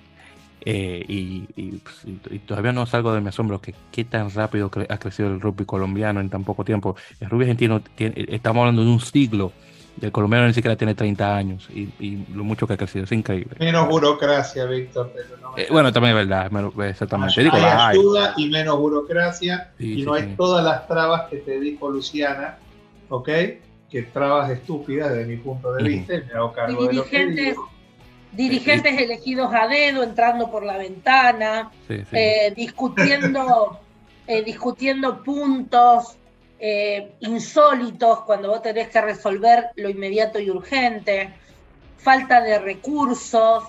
Eh, pues, y, todavía no salgo de mi asombro que qué tan rápido ha crecido el rugby colombiano en tan poco tiempo. El rugby argentino, estamos hablando de un siglo el colombiano ni siquiera tiene 30 años y, lo mucho que ha crecido, es increíble. Menos burocracia, Víctor. Eh, bueno, también es verdad, exactamente. Hay, ayuda y menos burocracia y no hay todas las trabas que te dijo Luciana, ¿ok? Que trabas estúpidas desde mi punto de vista y me hago cargo de lo que Dirigentes elegidos a dedo, entrando por la ventana, eh, discutiendo, <laughs> eh, discutiendo puntos, eh, insólitos cuando vos tenés que resolver lo inmediato y urgente, falta de recursos,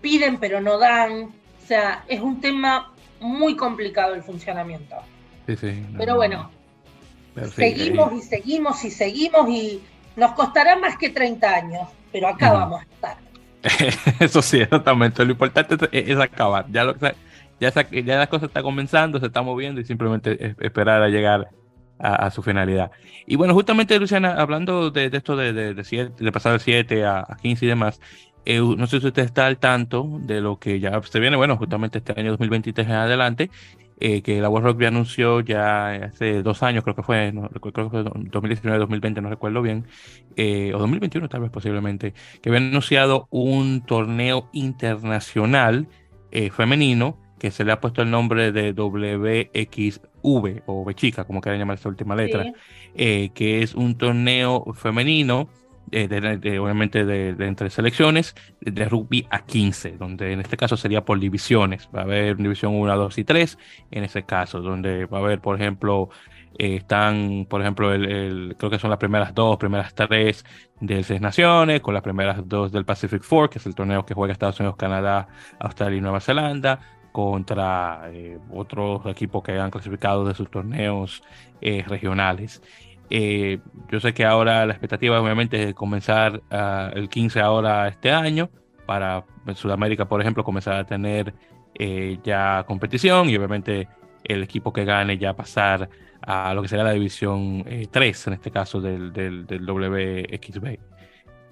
piden pero no dan. O sea, es un tema muy complicado el funcionamiento. pero bueno, seguimos y seguimos y seguimos y nos costará más que 30 años, pero acá vamos a estar. <laughs> Eso sí, exactamente. Lo importante es, acabar. Ya, lo, ya, ya la cosa está comenzando, se está moviendo y simplemente esperar a llegar a, su finalidad. Y bueno, justamente, Luciana, hablando de, esto de, de, pasar de 7 a, 15 y demás, eh, no sé si usted está al tanto de lo que ya se viene, bueno, justamente este año 2023 en adelante, eh, que la World Rugby anunció ya hace dos años, creo que fue, no, creo que fue 2019, 2020, no recuerdo bien, eh, o 2021 tal vez posiblemente, que había anunciado un torneo internacional femenino que se le ha puesto el nombre de WXV o V chica, como quieran llamar esta última letra, eh, que es un torneo femenino, eh, obviamente de, entre selecciones, de rugby a 15, donde en este caso sería por divisiones. Va a haber división 1, 2 y 3, en ese caso, donde va a haber, por ejemplo, eh, están, por ejemplo, el, creo que son las primeras dos, primeras tres del Seis Naciones, con las primeras dos del Pacific Four, que es el torneo que juega Estados Unidos, Canadá, Australia y Nueva Zelanda contra eh, otros equipos que han clasificado de sus torneos regionales. Eh, yo sé que ahora la expectativa obviamente es comenzar ah, el 15 ahora este año para Sudamérica, por ejemplo, comenzar a tener ya competición y obviamente el equipo que gane ya pasar a lo que será la división 3, en este caso del, del, del WXB.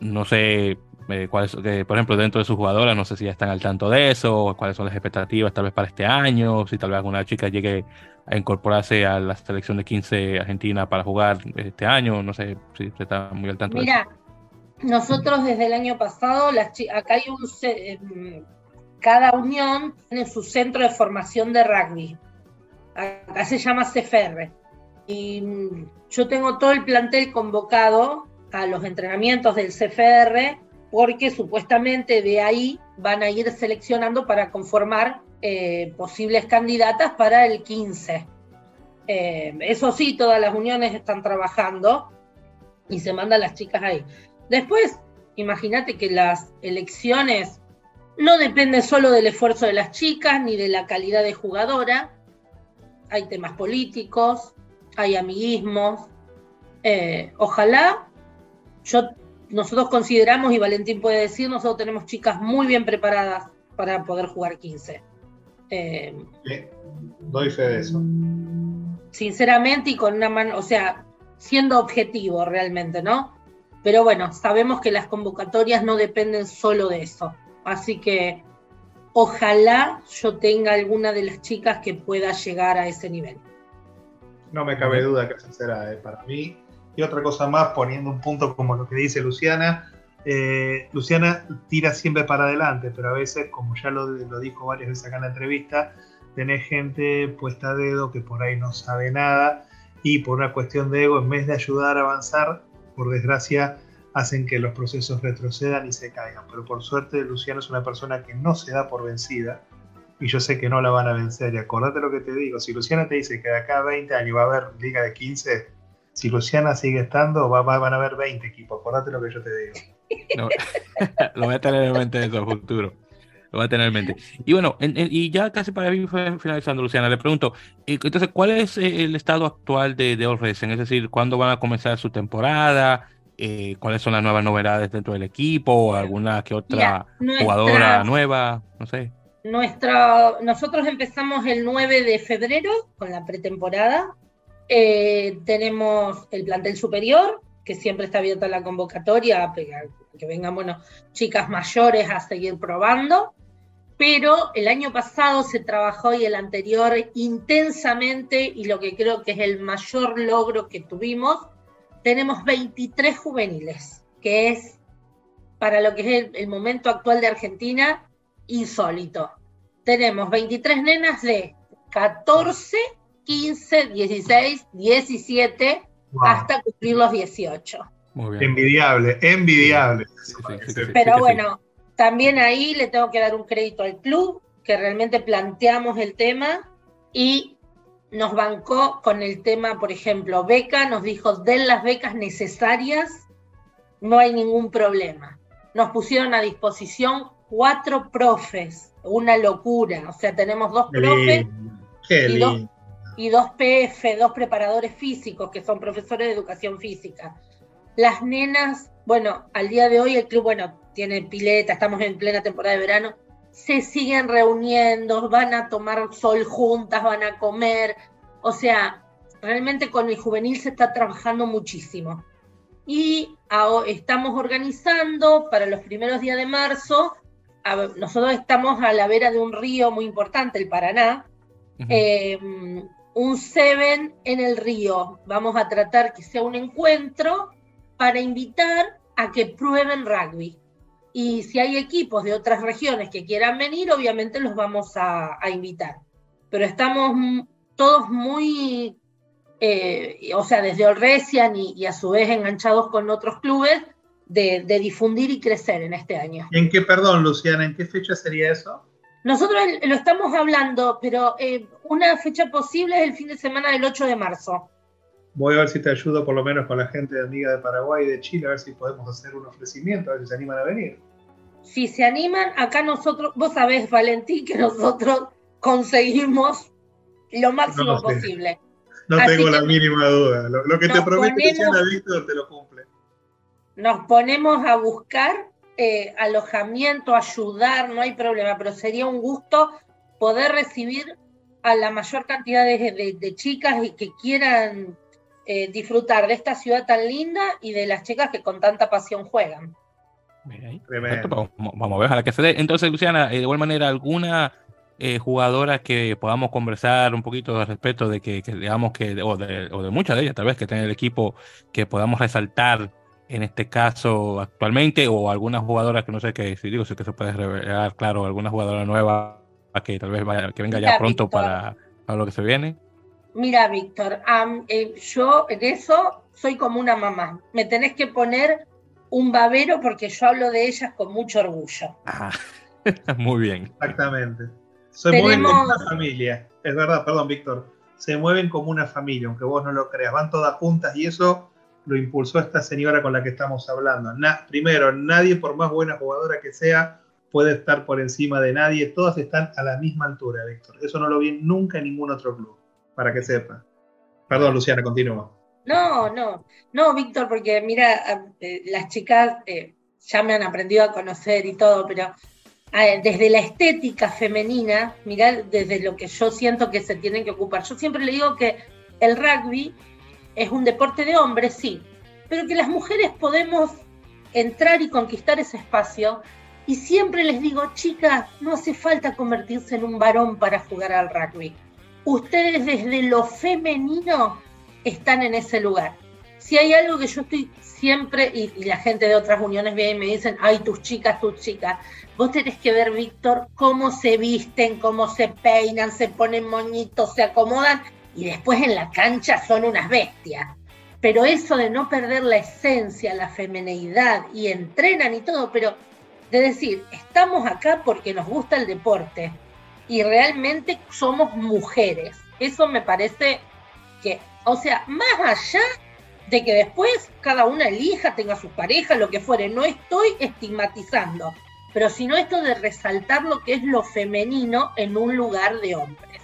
No sé eh, cuáles, por ejemplo, dentro de sus jugadoras, no sé si ya están al tanto de eso, cuáles son las expectativas tal vez para este año, si tal vez alguna chica llegue a incorporarse a la selección de 15 Argentina para jugar este año, no sé si se está muy al tanto Mira, nosotros desde el año pasado, las acá hay un, em, cada unión tiene su centro de formación de rugby, acá se llama CFR, y mm, yo tengo todo el plantel convocado a los entrenamientos del CFR porque supuestamente de ahí van a ir seleccionando para conformar eh, posibles candidatas para el 15. Eh, eso sí, todas las uniones están trabajando y se mandan las chicas ahí. Después, imagínate que las elecciones no dependen solo del esfuerzo de las chicas ni de la calidad de jugadora. Hay temas políticos, hay amiguismos. Eh, ojalá, yo nosotros consideramos, y Valentín puede decir, nosotros tenemos chicas muy bien preparadas para poder jugar 15. Eh, doy fe de eso. Sinceramente y con una mano, o sea, siendo objetivo realmente, ¿no? Pero bueno, sabemos que las convocatorias no dependen solo de eso. Así que ojalá yo tenga alguna de las chicas que pueda llegar a ese nivel. No me cabe duda que eso será. ¿eh? Para mí, y otra cosa más, poniendo un punto como lo que dice Luciana, eh, Luciana tira siempre para adelante, pero a veces, como ya lo, dijo varias veces acá en la entrevista, tenés gente puesta a dedo que por ahí no sabe nada y por una cuestión de ego, en vez de ayudar a avanzar, por desgracia, hacen que los procesos retrocedan y se caigan. Pero por suerte, Luciana es una persona que no se da por vencida y yo sé que no la van a vencer. Y acordate lo que te digo, si Luciana te dice que de acá a 20 años va a haber liga de 15, si Luciana sigue estando, va, van a haber 20 equipos. Acordate lo que yo te digo. lo voy a <laughs> tener en mente en el futuro. Lo voy a tener en mente. Y bueno, y ya casi para mí fue finalizando, Luciana, le pregunto, entonces, ¿cuál es eh, el estado actual de, de All Es decir, ¿cuándo van a comenzar su temporada? eh, cuáles son las nuevas novedades dentro del equipo o alguna que otra jugadora nueva, no sé. Nuestra, nosotros empezamos el 9 de febrero con la pretemporada. Eh, tenemos el plantel superior, que siempre está abierta la convocatoria, que vengan bueno, chicas mayores a seguir probando. Pero el año pasado se trabajó y el anterior intensamente, y lo que creo que es el mayor logro que tuvimos, tenemos 23 juveniles, que es para lo que es el, el momento actual de Argentina insólito. Tenemos 23 nenas de 14, 15, 16, 17 hasta cumplir los 18. Muy bien. Envidiable, envidiable. Pero bueno, también ahí le tengo que dar un crédito al club, que realmente planteamos el tema y nos bancó con el tema, por ejemplo, beca, nos dijo, den las becas necesarias, no hay ningún problema. Nos pusieron a disposición cuatro profes, una locura. O sea, tenemos dos profes y dos, y dos PF, dos preparadores físicos, que son profesores de educación física. Las nenas, bueno, al día de hoy el club, bueno, tiene pileta, estamos en plena temporada de verano, se siguen reuniendo, van a tomar sol juntas, van a comer. O sea, realmente con el juvenil se está trabajando muchísimo. Y estamos organizando para los primeros días de marzo, nosotros estamos a la vera de un río muy importante, el Paraná, un Seven en el río. Vamos a tratar que sea un encuentro para invitar a que prueben rugby. Y si hay equipos de otras regiones que quieran venir, obviamente los vamos a, invitar. Pero estamos todos muy, eh, o sea, desde Orresian y, a su vez enganchados con otros clubes, de, difundir y crecer en este año. ¿En qué, perdón, Luciana, en qué fecha sería eso? Nosotros lo estamos hablando, pero eh, una fecha posible es el fin de semana del 8 de marzo. Voy a ver si te ayudo por lo menos con la gente de amiga de Paraguay y de Chile, a ver si podemos hacer un ofrecimiento, a ver si se animan a venir. Si se animan, acá nosotros, vos sabés, Valentín, que nosotros conseguimos lo máximo posible. No tengo la mínima duda. Lo, que te prometo, ponemos, Víctor, te lo cumple. Nos ponemos a buscar eh, alojamiento, ayudar, no hay problema, pero sería un gusto poder recibir a la mayor cantidad de, chicas y que quieran eh, disfrutar de esta ciudad tan linda y de las chicas que con tanta pasión juegan. Vamos, a ver, a la que se dé. Entonces, Luciana, eh, de igual manera, ¿alguna eh, jugadora que podamos conversar un poquito al respecto de que, digamos que, o de, o de, muchas de ellas tal vez que estén en el equipo, que podamos resaltar en este caso actualmente, o alguna jugadora que no sé qué, si digo, si que se puede revelar, claro, alguna jugadora nueva que tal vez vaya, que venga ya pronto para, para lo que se viene. Mira, Víctor, eh, yo en eso soy como una mamá. Me tenés que poner un babero porque yo hablo de ellas con mucho orgullo. Ah, <laughs> muy bien. Exactamente. Se mueven como una familia. Es verdad, perdón, Víctor. Se mueven como una familia, aunque vos no lo creas. Van todas juntas y eso lo impulsó esta señora con la que estamos hablando. primero, nadie, por más buena jugadora que sea, puede estar por encima de nadie. Todas están a la misma altura, Víctor. Eso no lo vi nunca en ningún otro club para que sepa. Perdón, Luciana, continúa. No, no, no, Víctor, porque mira, eh, las chicas eh, ya me han aprendido a conocer y todo, pero desde la estética femenina, mira, desde lo que yo siento que se tienen que ocupar. Yo siempre le digo que el rugby es un deporte de hombres, sí, pero que las mujeres podemos entrar y conquistar ese espacio. Y siempre les digo, chicas, no hace falta convertirse en un varón para jugar al rugby ustedes desde lo femenino están en ese lugar. Si hay algo que yo estoy siempre, y, la gente de otras uniones viene y me dicen, ay, tus chicas, tus chicas, vos tenés que ver, Víctor, cómo se visten, cómo se peinan, se ponen moñitos, se acomodan, y después en la cancha son unas bestias. Pero eso de no perder la esencia, la femineidad, y entrenan y todo, pero de decir, estamos acá porque nos gusta el deporte, y realmente somos mujeres. Eso me parece que, o sea, más allá de que después cada una elija, tenga su pareja, lo que fuere, no estoy estigmatizando, pero sino esto de resaltar lo que es lo femenino en un lugar de hombres.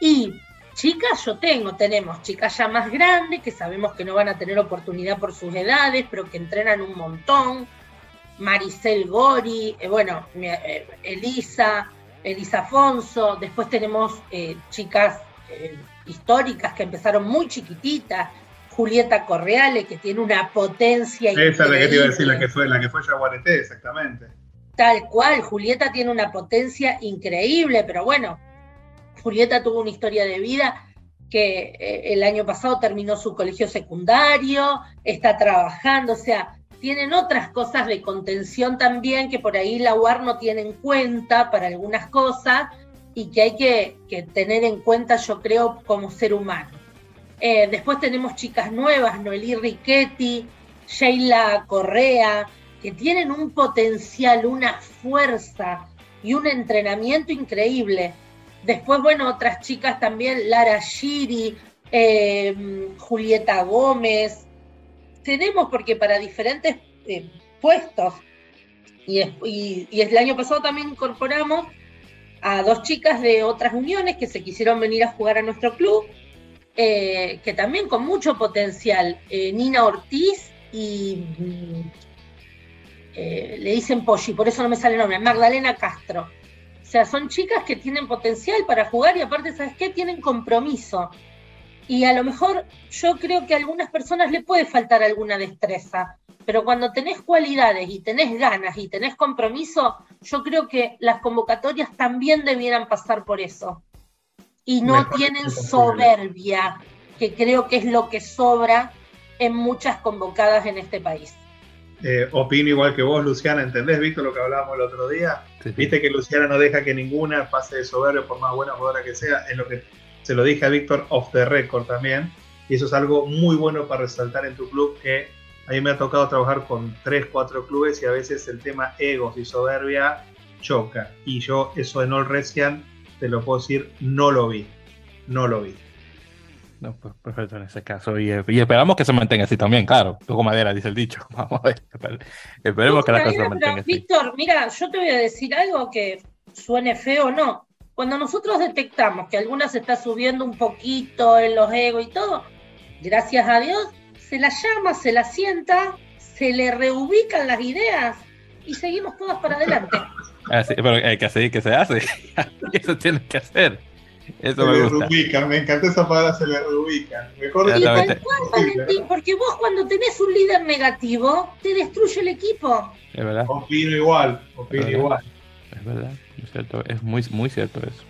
Y chicas yo tengo, tenemos chicas ya más grandes que sabemos que no van a tener oportunidad por sus edades, pero que entrenan un montón. Maricel Gori, eh, bueno, eh, Elisa, Elisa Afonso, después tenemos eh, chicas históricas que empezaron muy chiquititas, Julieta Correale, que tiene una potencia Esa es la que te iba a decir, la que fue, la que fue Yaguareté, exactamente. Tal cual, Julieta tiene una potencia increíble, pero bueno, Julieta tuvo una historia de vida que eh, el año pasado terminó su colegio secundario, está trabajando, o sea, tienen otras cosas de contención también que por ahí la UAR no tiene en cuenta para algunas cosas y que hay que, tener en cuenta, yo creo, como ser humano. Eh, después tenemos chicas nuevas, Noelí Riquetti, Sheila Correa, que tienen un potencial, una fuerza y un entrenamiento increíble. Después, bueno, otras chicas también, Lara Shiri, eh, Julieta Gómez. Tenemos porque para diferentes eh, puestos, y, el año pasado también incorporamos a dos chicas de otras uniones que se quisieron venir a jugar a nuestro club, eh, que también con mucho potencial, Nina Ortiz y mm, le dicen Poggi, por eso no me sale el nombre, Magdalena Castro. O sea, son chicas que tienen potencial para jugar y aparte, ¿sabes qué? Tienen compromiso. Y a lo mejor yo creo que a algunas personas le puede faltar alguna destreza, pero cuando tenés cualidades y tenés ganas y tenés compromiso, yo creo que las convocatorias también debieran pasar por eso. Y no tienen soberbia, que creo que es lo que sobra en muchas convocadas en este país. Eh, opino igual que vos, Luciana, ¿entendés, Víctor, lo que hablábamos el otro día? Viste que Luciana no deja que ninguna pase de soberbio, por más buena jugadora que sea, es lo que se lo dije a Víctor off the record también, y eso es algo muy bueno para resaltar en tu club, que a mí me ha tocado trabajar con 3, 4 clubes y a veces el tema egos y soberbia choca, y yo eso en All Resian, te lo puedo decir, no lo vi, no lo vi. No, pues perfecto en ese caso. Y, esperamos que se mantenga así también, claro. Toco madera, dice el dicho. <laughs> Vamos a ver. Esperemos que la cosa se mantenga así. Víctor, mira, yo te voy a decir algo que suene feo o no. Cuando nosotros detectamos que alguna se está subiendo un poquito en los egos y todo, gracias a Dios, se la llama, se la sienta, se le reubican las ideas y seguimos todas para adelante. <laughs> Ah, pero hay que hacer que se hace. <laughs> Eso tiene que hacer. Eso se me le reubican, me encanta esa palabra, se le reubican. Mejor y tal cual, Valentín, porque vos cuando tenés un líder negativo, te destruye el equipo. Es verdad. Opino igual, opino igual. Es verdad, es cierto, es muy, muy cierto eso.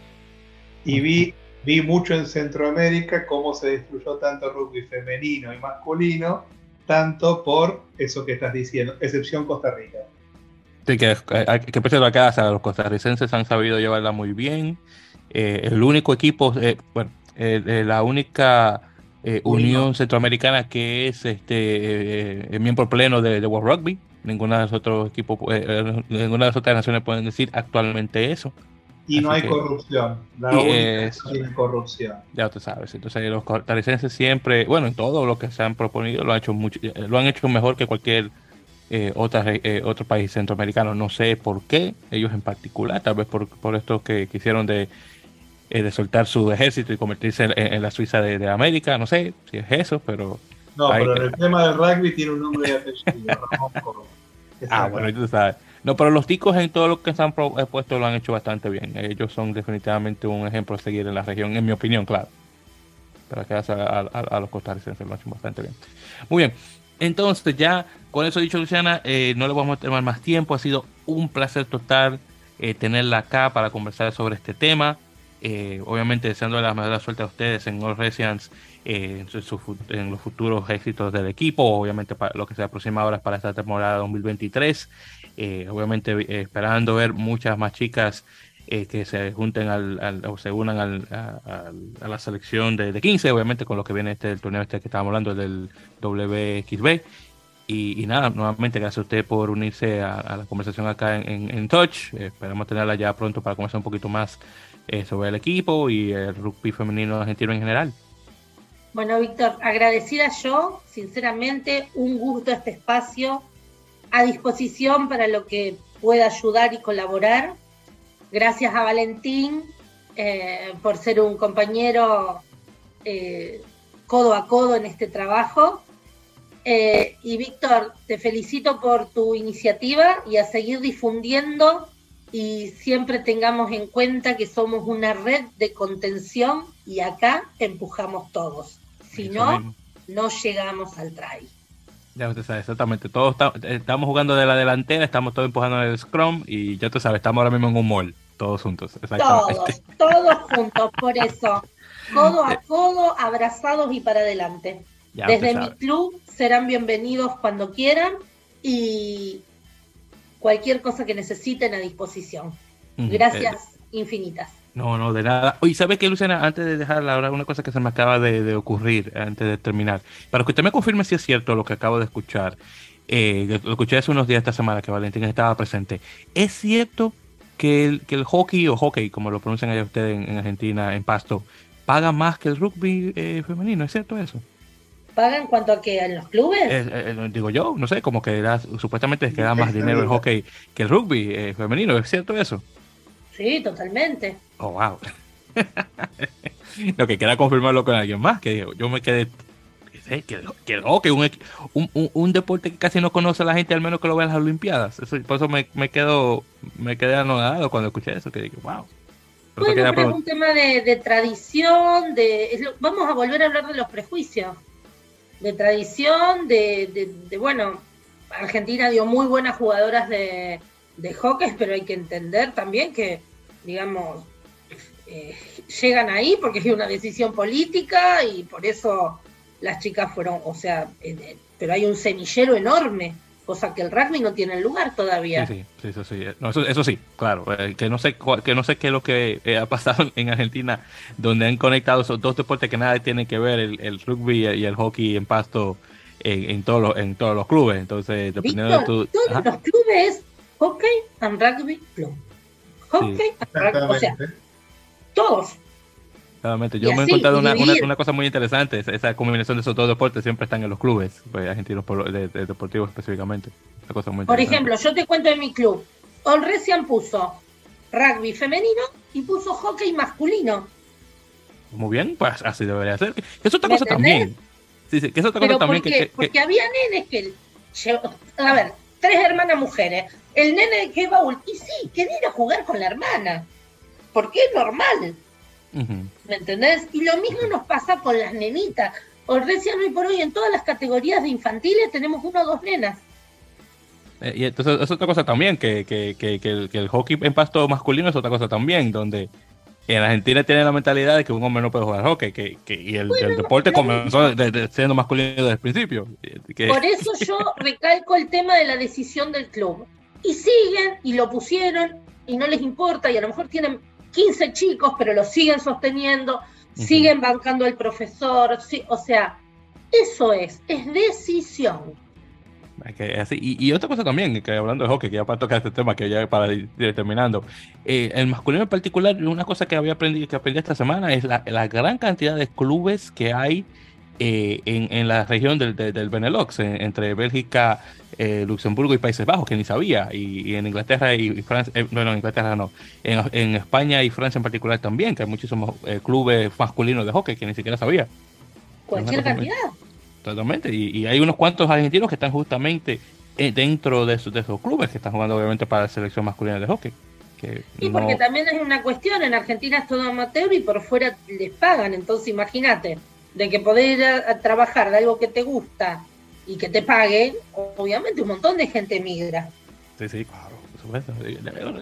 Y vi, vi mucho en Centroamérica cómo se destruyó tanto rugby femenino y masculino, tanto por eso que estás diciendo, excepción Costa Rica. Sí, que, que, que pese a acá, los costarricenses han sabido llevarla muy bien. Eh, el único equipo, eh, bueno, eh, la única unión centroamericana que es este miembro pleno de, World Rugby. Ninguna de los otros equipos, ninguna de las otras naciones pueden decir actualmente eso. Y no hay corrupción. La única tiene corrupción. Ya tú sabes. Entonces los costarricenses siempre, bueno, en todo lo que se han proponido lo han hecho mucho, lo han hecho mejor que cualquier eh, otro país centroamericano. No sé por qué, ellos en particular, tal vez por, por esto que quisieron de eh, de soltar su ejército y convertirse en, la Suiza de, América. No sé si es eso, pero. No, pero en el tema del rugby tiene un nombre de apellido, <laughs> Ah, bueno, tú sabes. No, pero los ticos en todo lo que se han eh, puesto lo han hecho bastante bien. Ellos son definitivamente un ejemplo a seguir en la región, en mi opinión, claro. Pero que a, a, los costarricenses lo han hecho bastante bien. Muy bien. Entonces, ya con eso dicho, Luciana, eh, no le vamos a tomar más tiempo. Ha sido un placer total tenerla acá para conversar sobre este tema. Eh, obviamente deseando la mejor suerte a ustedes en All Residents, eh, en, los futuros éxitos del equipo, obviamente para lo que se aproxima ahora para esta temporada 2023, eh, obviamente esperando ver muchas más chicas que se junten al, o se unan a, la selección de, 15, obviamente con lo que viene este el torneo este que estábamos hablando del WXB. Y, nada, nuevamente gracias a usted por unirse a, la conversación acá en, Touch. esperamos tenerla ya pronto para conversar un poquito más eh, sobre el equipo y el rugby femenino argentino en general. Bueno, Víctor, agradecida yo, sinceramente, un gusto este espacio, a disposición para lo que pueda ayudar y colaborar. Gracias a Valentín eh, por ser un compañero eh, codo a codo en este trabajo. Eh, y Víctor, te felicito por tu iniciativa y a seguir difundiendo y siempre tengamos en cuenta que somos una red de contención y acá empujamos todos. Si no, no llegamos al try. Ya usted sabe, exactamente. Todos estamos jugando de la delantera, estamos todos empujando en el scrum y ya tú sabes, estamos ahora mismo en un mall, todos juntos. Todos, todos <laughs> juntos, por eso. Codo a codo, abrazados y para adelante. Desde mi club serán bienvenidos cuando quieran y cualquier cosa que necesiten a disposición. Gracias infinitas. No, no, de nada. Oye, ¿sabe qué, Luciana? Antes de dejar ahora una cosa que se me acaba de, ocurrir, antes de terminar, para que usted me confirme si es cierto lo que acabo de escuchar, eh, lo escuché hace unos días esta semana que Valentín estaba presente, ¿es cierto que el, que el hockey o hockey, como lo pronuncian allá ustedes en, Argentina, en Pasto, paga más que el rugby eh, femenino? ¿Es cierto eso? ¿Pagan cuanto a que en los clubes? Eh, digo yo, no sé, como que da, supuestamente que da más dinero el hockey que el rugby femenino, ¿es cierto eso? Sí, totalmente. Oh, wow. <laughs> Lo que queda confirmarlo con alguien más, que yo me quedé que, que, un, un, un, deporte que casi no conoce a la gente, al menos que lo vea en las Olimpiadas. por eso me, me, quedo, me quedé anodado cuando escuché eso, que dije, wow. bueno, pero es un tema de, tradición, de vamos a volver a hablar de los prejuicios, de tradición, de, de bueno, Argentina dio muy buenas jugadoras de, de hockey, pero hay que entender también que, digamos, eh, llegan ahí porque es una decisión política y por eso las chicas fueron, o sea, pero hay un semillero enorme, cosa que el rugby no tiene lugar todavía. Sí, sí, eso sí, eso, sí, claro, eh, que no sé que no sé qué es lo que eh, ha pasado <laughs> en Argentina, donde han conectado esos dos deportes que nada tienen que ver, el, rugby y el hockey en pasto en, todos los en todos los clubes, entonces dependiendo de tu, todos los clubes Hockey and Rugby Club. Hockey and Rugby, o sea, todos. Claramente. Yo me he encontrado una, una, cosa muy interesante, esa, combinación de esos dos deportes siempre están en los clubes pues, argentinos de, de, deportivos específicamente. cosa muy Por ejemplo, yo te cuento en mi club, Olresian puso rugby femenino y puso hockey masculino. Muy bien, pues así debería ser. Que es otra cosa también. Sí, sí, que es otra cosa también que, Porque había nenes que... A ver, tres hermanas mujeres el nene que baúl. Y sí, quería ir a jugar con la hermana. Porque es normal. ¿Me entendés? Y lo mismo nos pasa con las nenitas. recién hoy por hoy en todas las categorías de infantiles tenemos una o dos nenas. Eh, y entonces es otra cosa también, que, que, que, que, el, que el hockey en pasto masculino es otra cosa también, donde en Argentina tiene la mentalidad de que un hombre no puede jugar hockey, que, que y el, deporte comenzó siendo masculino desde el principio. Por eso <laughs> yo recalco el tema de la decisión del club y siguen y lo pusieron y no les importa y a lo mejor tienen 15 chicos, pero lo siguen sosteniendo, siguen bancando al profesor, o sea, eso es, es decisión. y, otra cosa también, que hablando de hockey, que ya para tocar este tema, que ya para ir terminando, eh, el masculino en particular, una cosa que había aprendido, que aprendí esta semana es la, la gran cantidad de clubes que hay eh, en, en, la región del, del, Benelux, entre Bélgica, eh, Luxemburgo y Países Bajos, que ni sabía, y, en Inglaterra y, Francia, eh, no, en Inglaterra no, en, en, España y Francia en particular también, que hay muchísimos clubes masculinos de hockey que ni siquiera sabía. Cualquier cantidad. Totalmente, y, y, hay unos cuantos argentinos que están justamente dentro de esos, de esos clubes, que están jugando obviamente para la selección masculina de hockey. Que y porque también es una cuestión, en Argentina es todo amateur y por fuera les pagan, entonces imagínate de que poder ir a, trabajar de algo que te gusta y que te paguen, obviamente un montón de gente migra. Sí, sí, claro, por supuesto.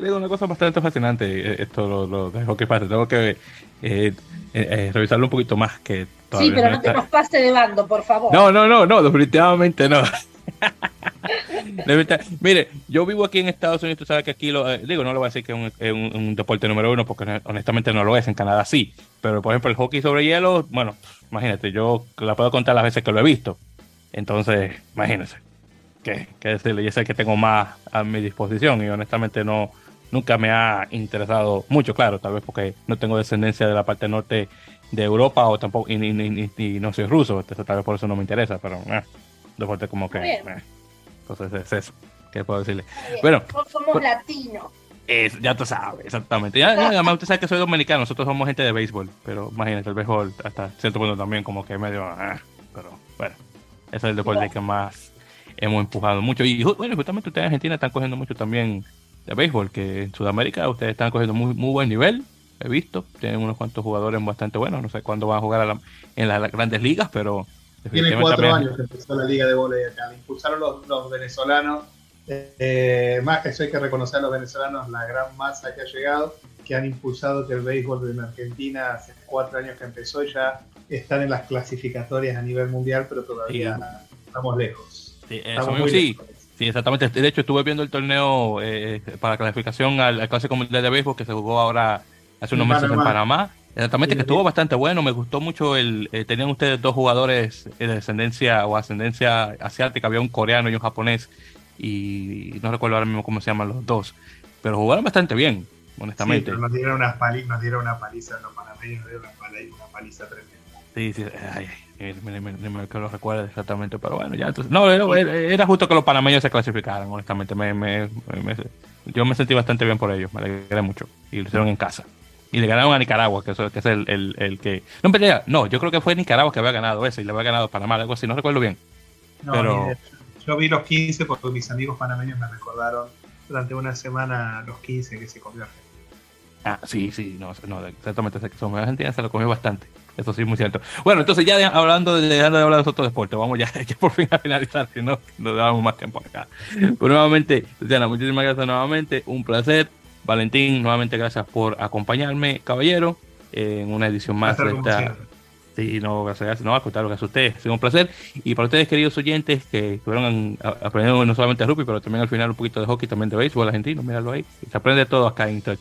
Digo una cosa bastante fascinante, eh, esto lo, lo dejo que pase, tengo que eh, eh, revisarlo un poquito más que Sí, pero no, te nos pase de bando, por favor. No, no, no, no, definitivamente no. <laughs> Mire, yo vivo aquí en Estados Unidos, tú sabes que aquí, lo, digo, no lo voy a decir que es un, deporte número uno, porque honestamente no lo es, en Canadá sí, pero por ejemplo el hockey sobre hielo, bueno, imagínate, yo la puedo contar las veces que lo he visto. Entonces, imagínense. Que, decirle, yo sé que tengo más a mi disposición y honestamente no nunca me ha interesado mucho, claro, tal vez porque no tengo descendencia de la parte norte de Europa o tampoco y, no soy ruso, entonces tal vez por eso no me interesa, pero eh, deporte como que eh, entonces es eso, ¿qué puedo decirle? Bueno, somos latinos. Es, ya tú sabes, exactamente. Ya, además, usted sabe que soy dominicano, nosotros somos gente de béisbol, pero imagínate, el béisbol hasta cierto punto también como que medio... Ah, pero bueno, ese es el deporte que más hemos empujado mucho. Y bueno, justamente ustedes en Argentina están cogiendo mucho también de béisbol, que en Sudamérica ustedes están cogiendo muy, muy buen nivel, he visto, tienen unos cuantos jugadores bastante buenos, no sé cuándo van a jugar en las grandes ligas, pero... Tiene cuatro años que empezó la liga de volei acá, le impulsaron los venezolanos eh, más eso hay que reconocer a los venezolanos la gran masa que ha llegado, que han impulsado que el béisbol en Argentina hace cuatro años que empezó ya están en las clasificatorias a nivel mundial, pero todavía estamos lejos. Sí, sí. sí, exactamente. De hecho, estuve viendo el torneo eh, para clasificación al, al Clásico Mundial de Béisbol que se jugó ahora hace unos meses en Panamá. Exactamente, que estuvo bastante bueno. Me gustó mucho el. Eh, tenían ustedes dos jugadores de descendencia o ascendencia asiática. Había un coreano y un japonés y no recuerdo ahora mismo cómo se llaman los dos, pero jugaron bastante bien, honestamente. Sí, nos dieron, una paliza, nos dieron una paliza, los panameños nos dieron una paliza, tremenda. Sí, sí, ay, me, me, me, que lo recuerdo exactamente, pero bueno, ya entonces, no, era, era, justo que los panameños se clasificaran, honestamente, me, yo me sentí bastante bien por ellos, me alegré mucho, y lo hicieron en casa. Y le ganaron a Nicaragua, que, eso, que es el, el, el que... No, no, yo creo que fue Nicaragua que había ganado ese, y le había ganado Panamá, algo así, no recuerdo bien. No, pero... Yo vi los 15 porque mis amigos panameños me recordaron durante una semana los 15 que se comió Ah, sí, sí, no, no exactamente. Somos Argentina se lo comió bastante. Eso sí, muy cierto. Bueno, entonces ya hablando de, dejando de hablar de otros deportes, vamos ya, <laughs> ya, por fin a finalizar, si no, nos damos más tiempo acá. Pues nuevamente, Luciana, muchísimas gracias nuevamente. Un placer. Valentín, nuevamente gracias por acompañarme, caballero, en una edición más de esta Sí, no, gracias, no, a contar lo que hace usted. Ha sido un placer. Y para ustedes, queridos oyentes, que estuvieron aprendiendo no solamente rugby, pero también al final un poquito de hockey, también de béisbol argentino, míralo ahí. Se aprende todo acá en Touch.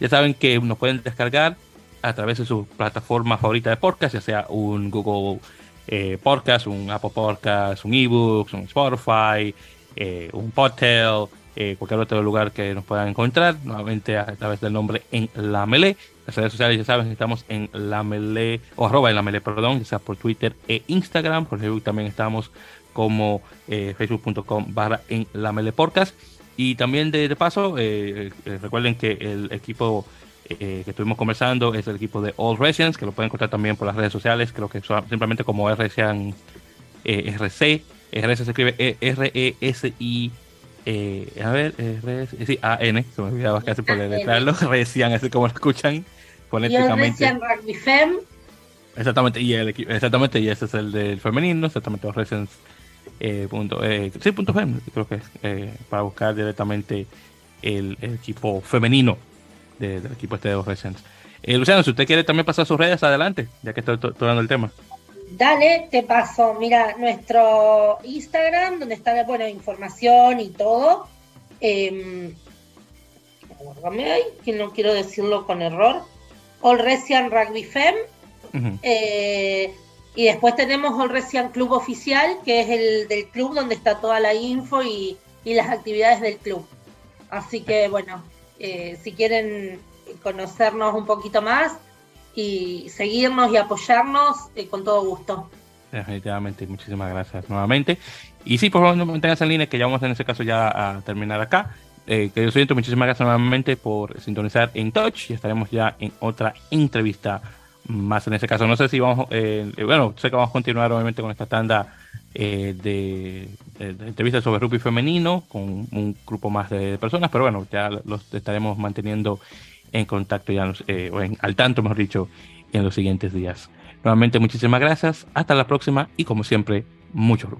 Ya saben que nos pueden descargar a través de su plataforma favorita de podcast, ya sea un Google eh, Podcast, un Apple Podcast, un eBooks, un Spotify, eh, un Podtail, eh, cualquier otro lugar que nos puedan encontrar, nuevamente a través del nombre en la Melee. Las redes sociales ya saben, estamos en la Mele, o arroba en la Mele, perdón, ya sea por Twitter e Instagram. Por Facebook también estamos como eh, facebook.com barra en la Mele Podcast. Y también de, paso, eh, recuerden que el equipo que estuvimos conversando es el equipo de All Residents, que lo pueden encontrar también por las redes sociales, creo que simplemente como RCN, RC, RC se escribe E-R-E-S-I. a ver, sí, A-N, se me olvidaba casi por letrarlo, <laughs> Recian, así como lo escuchan fonéticamente. Y el Rugby Fem. Exactamente, y el, exactamente, y ese es el del femenino, exactamente, los eh, punto, eh, sí, punto fem, creo que es, eh, para buscar directamente el, equipo femenino del equipo este de los Eh, Luciano, si usted quiere también pasar sus redes, adelante, ya que estoy dando el tema. Dale, te paso, mira, nuestro Instagram, donde está bueno, información y todo. Eh, ahí, que no quiero decirlo con error. All Resian Rugby Fem. Eh, y después tenemos All Resian Club Oficial, que es el del club donde está toda la info y, las actividades del club. Así que bueno, eh, si quieren conocernos un poquito más y seguirnos y apoyarnos, eh, con todo gusto. Definitivamente, muchísimas gracias nuevamente. Y sí, por favor, no mantengas en línea, que ya vamos en ese caso ya a terminar acá. Eh, queridos oyentes, muchísimas gracias nuevamente por sintonizar en Touch y estaremos ya en otra entrevista más en ese caso. No sé si vamos, eh, bueno, sé que vamos a continuar obviamente con esta tanda eh, de, entrevistas sobre rugby femenino con un grupo más de personas, pero bueno, ya los estaremos manteniendo en contacto ya, eh, o en, al tanto, mejor dicho, en los siguientes días. Nuevamente, muchísimas gracias, hasta la próxima y como siempre, mucho.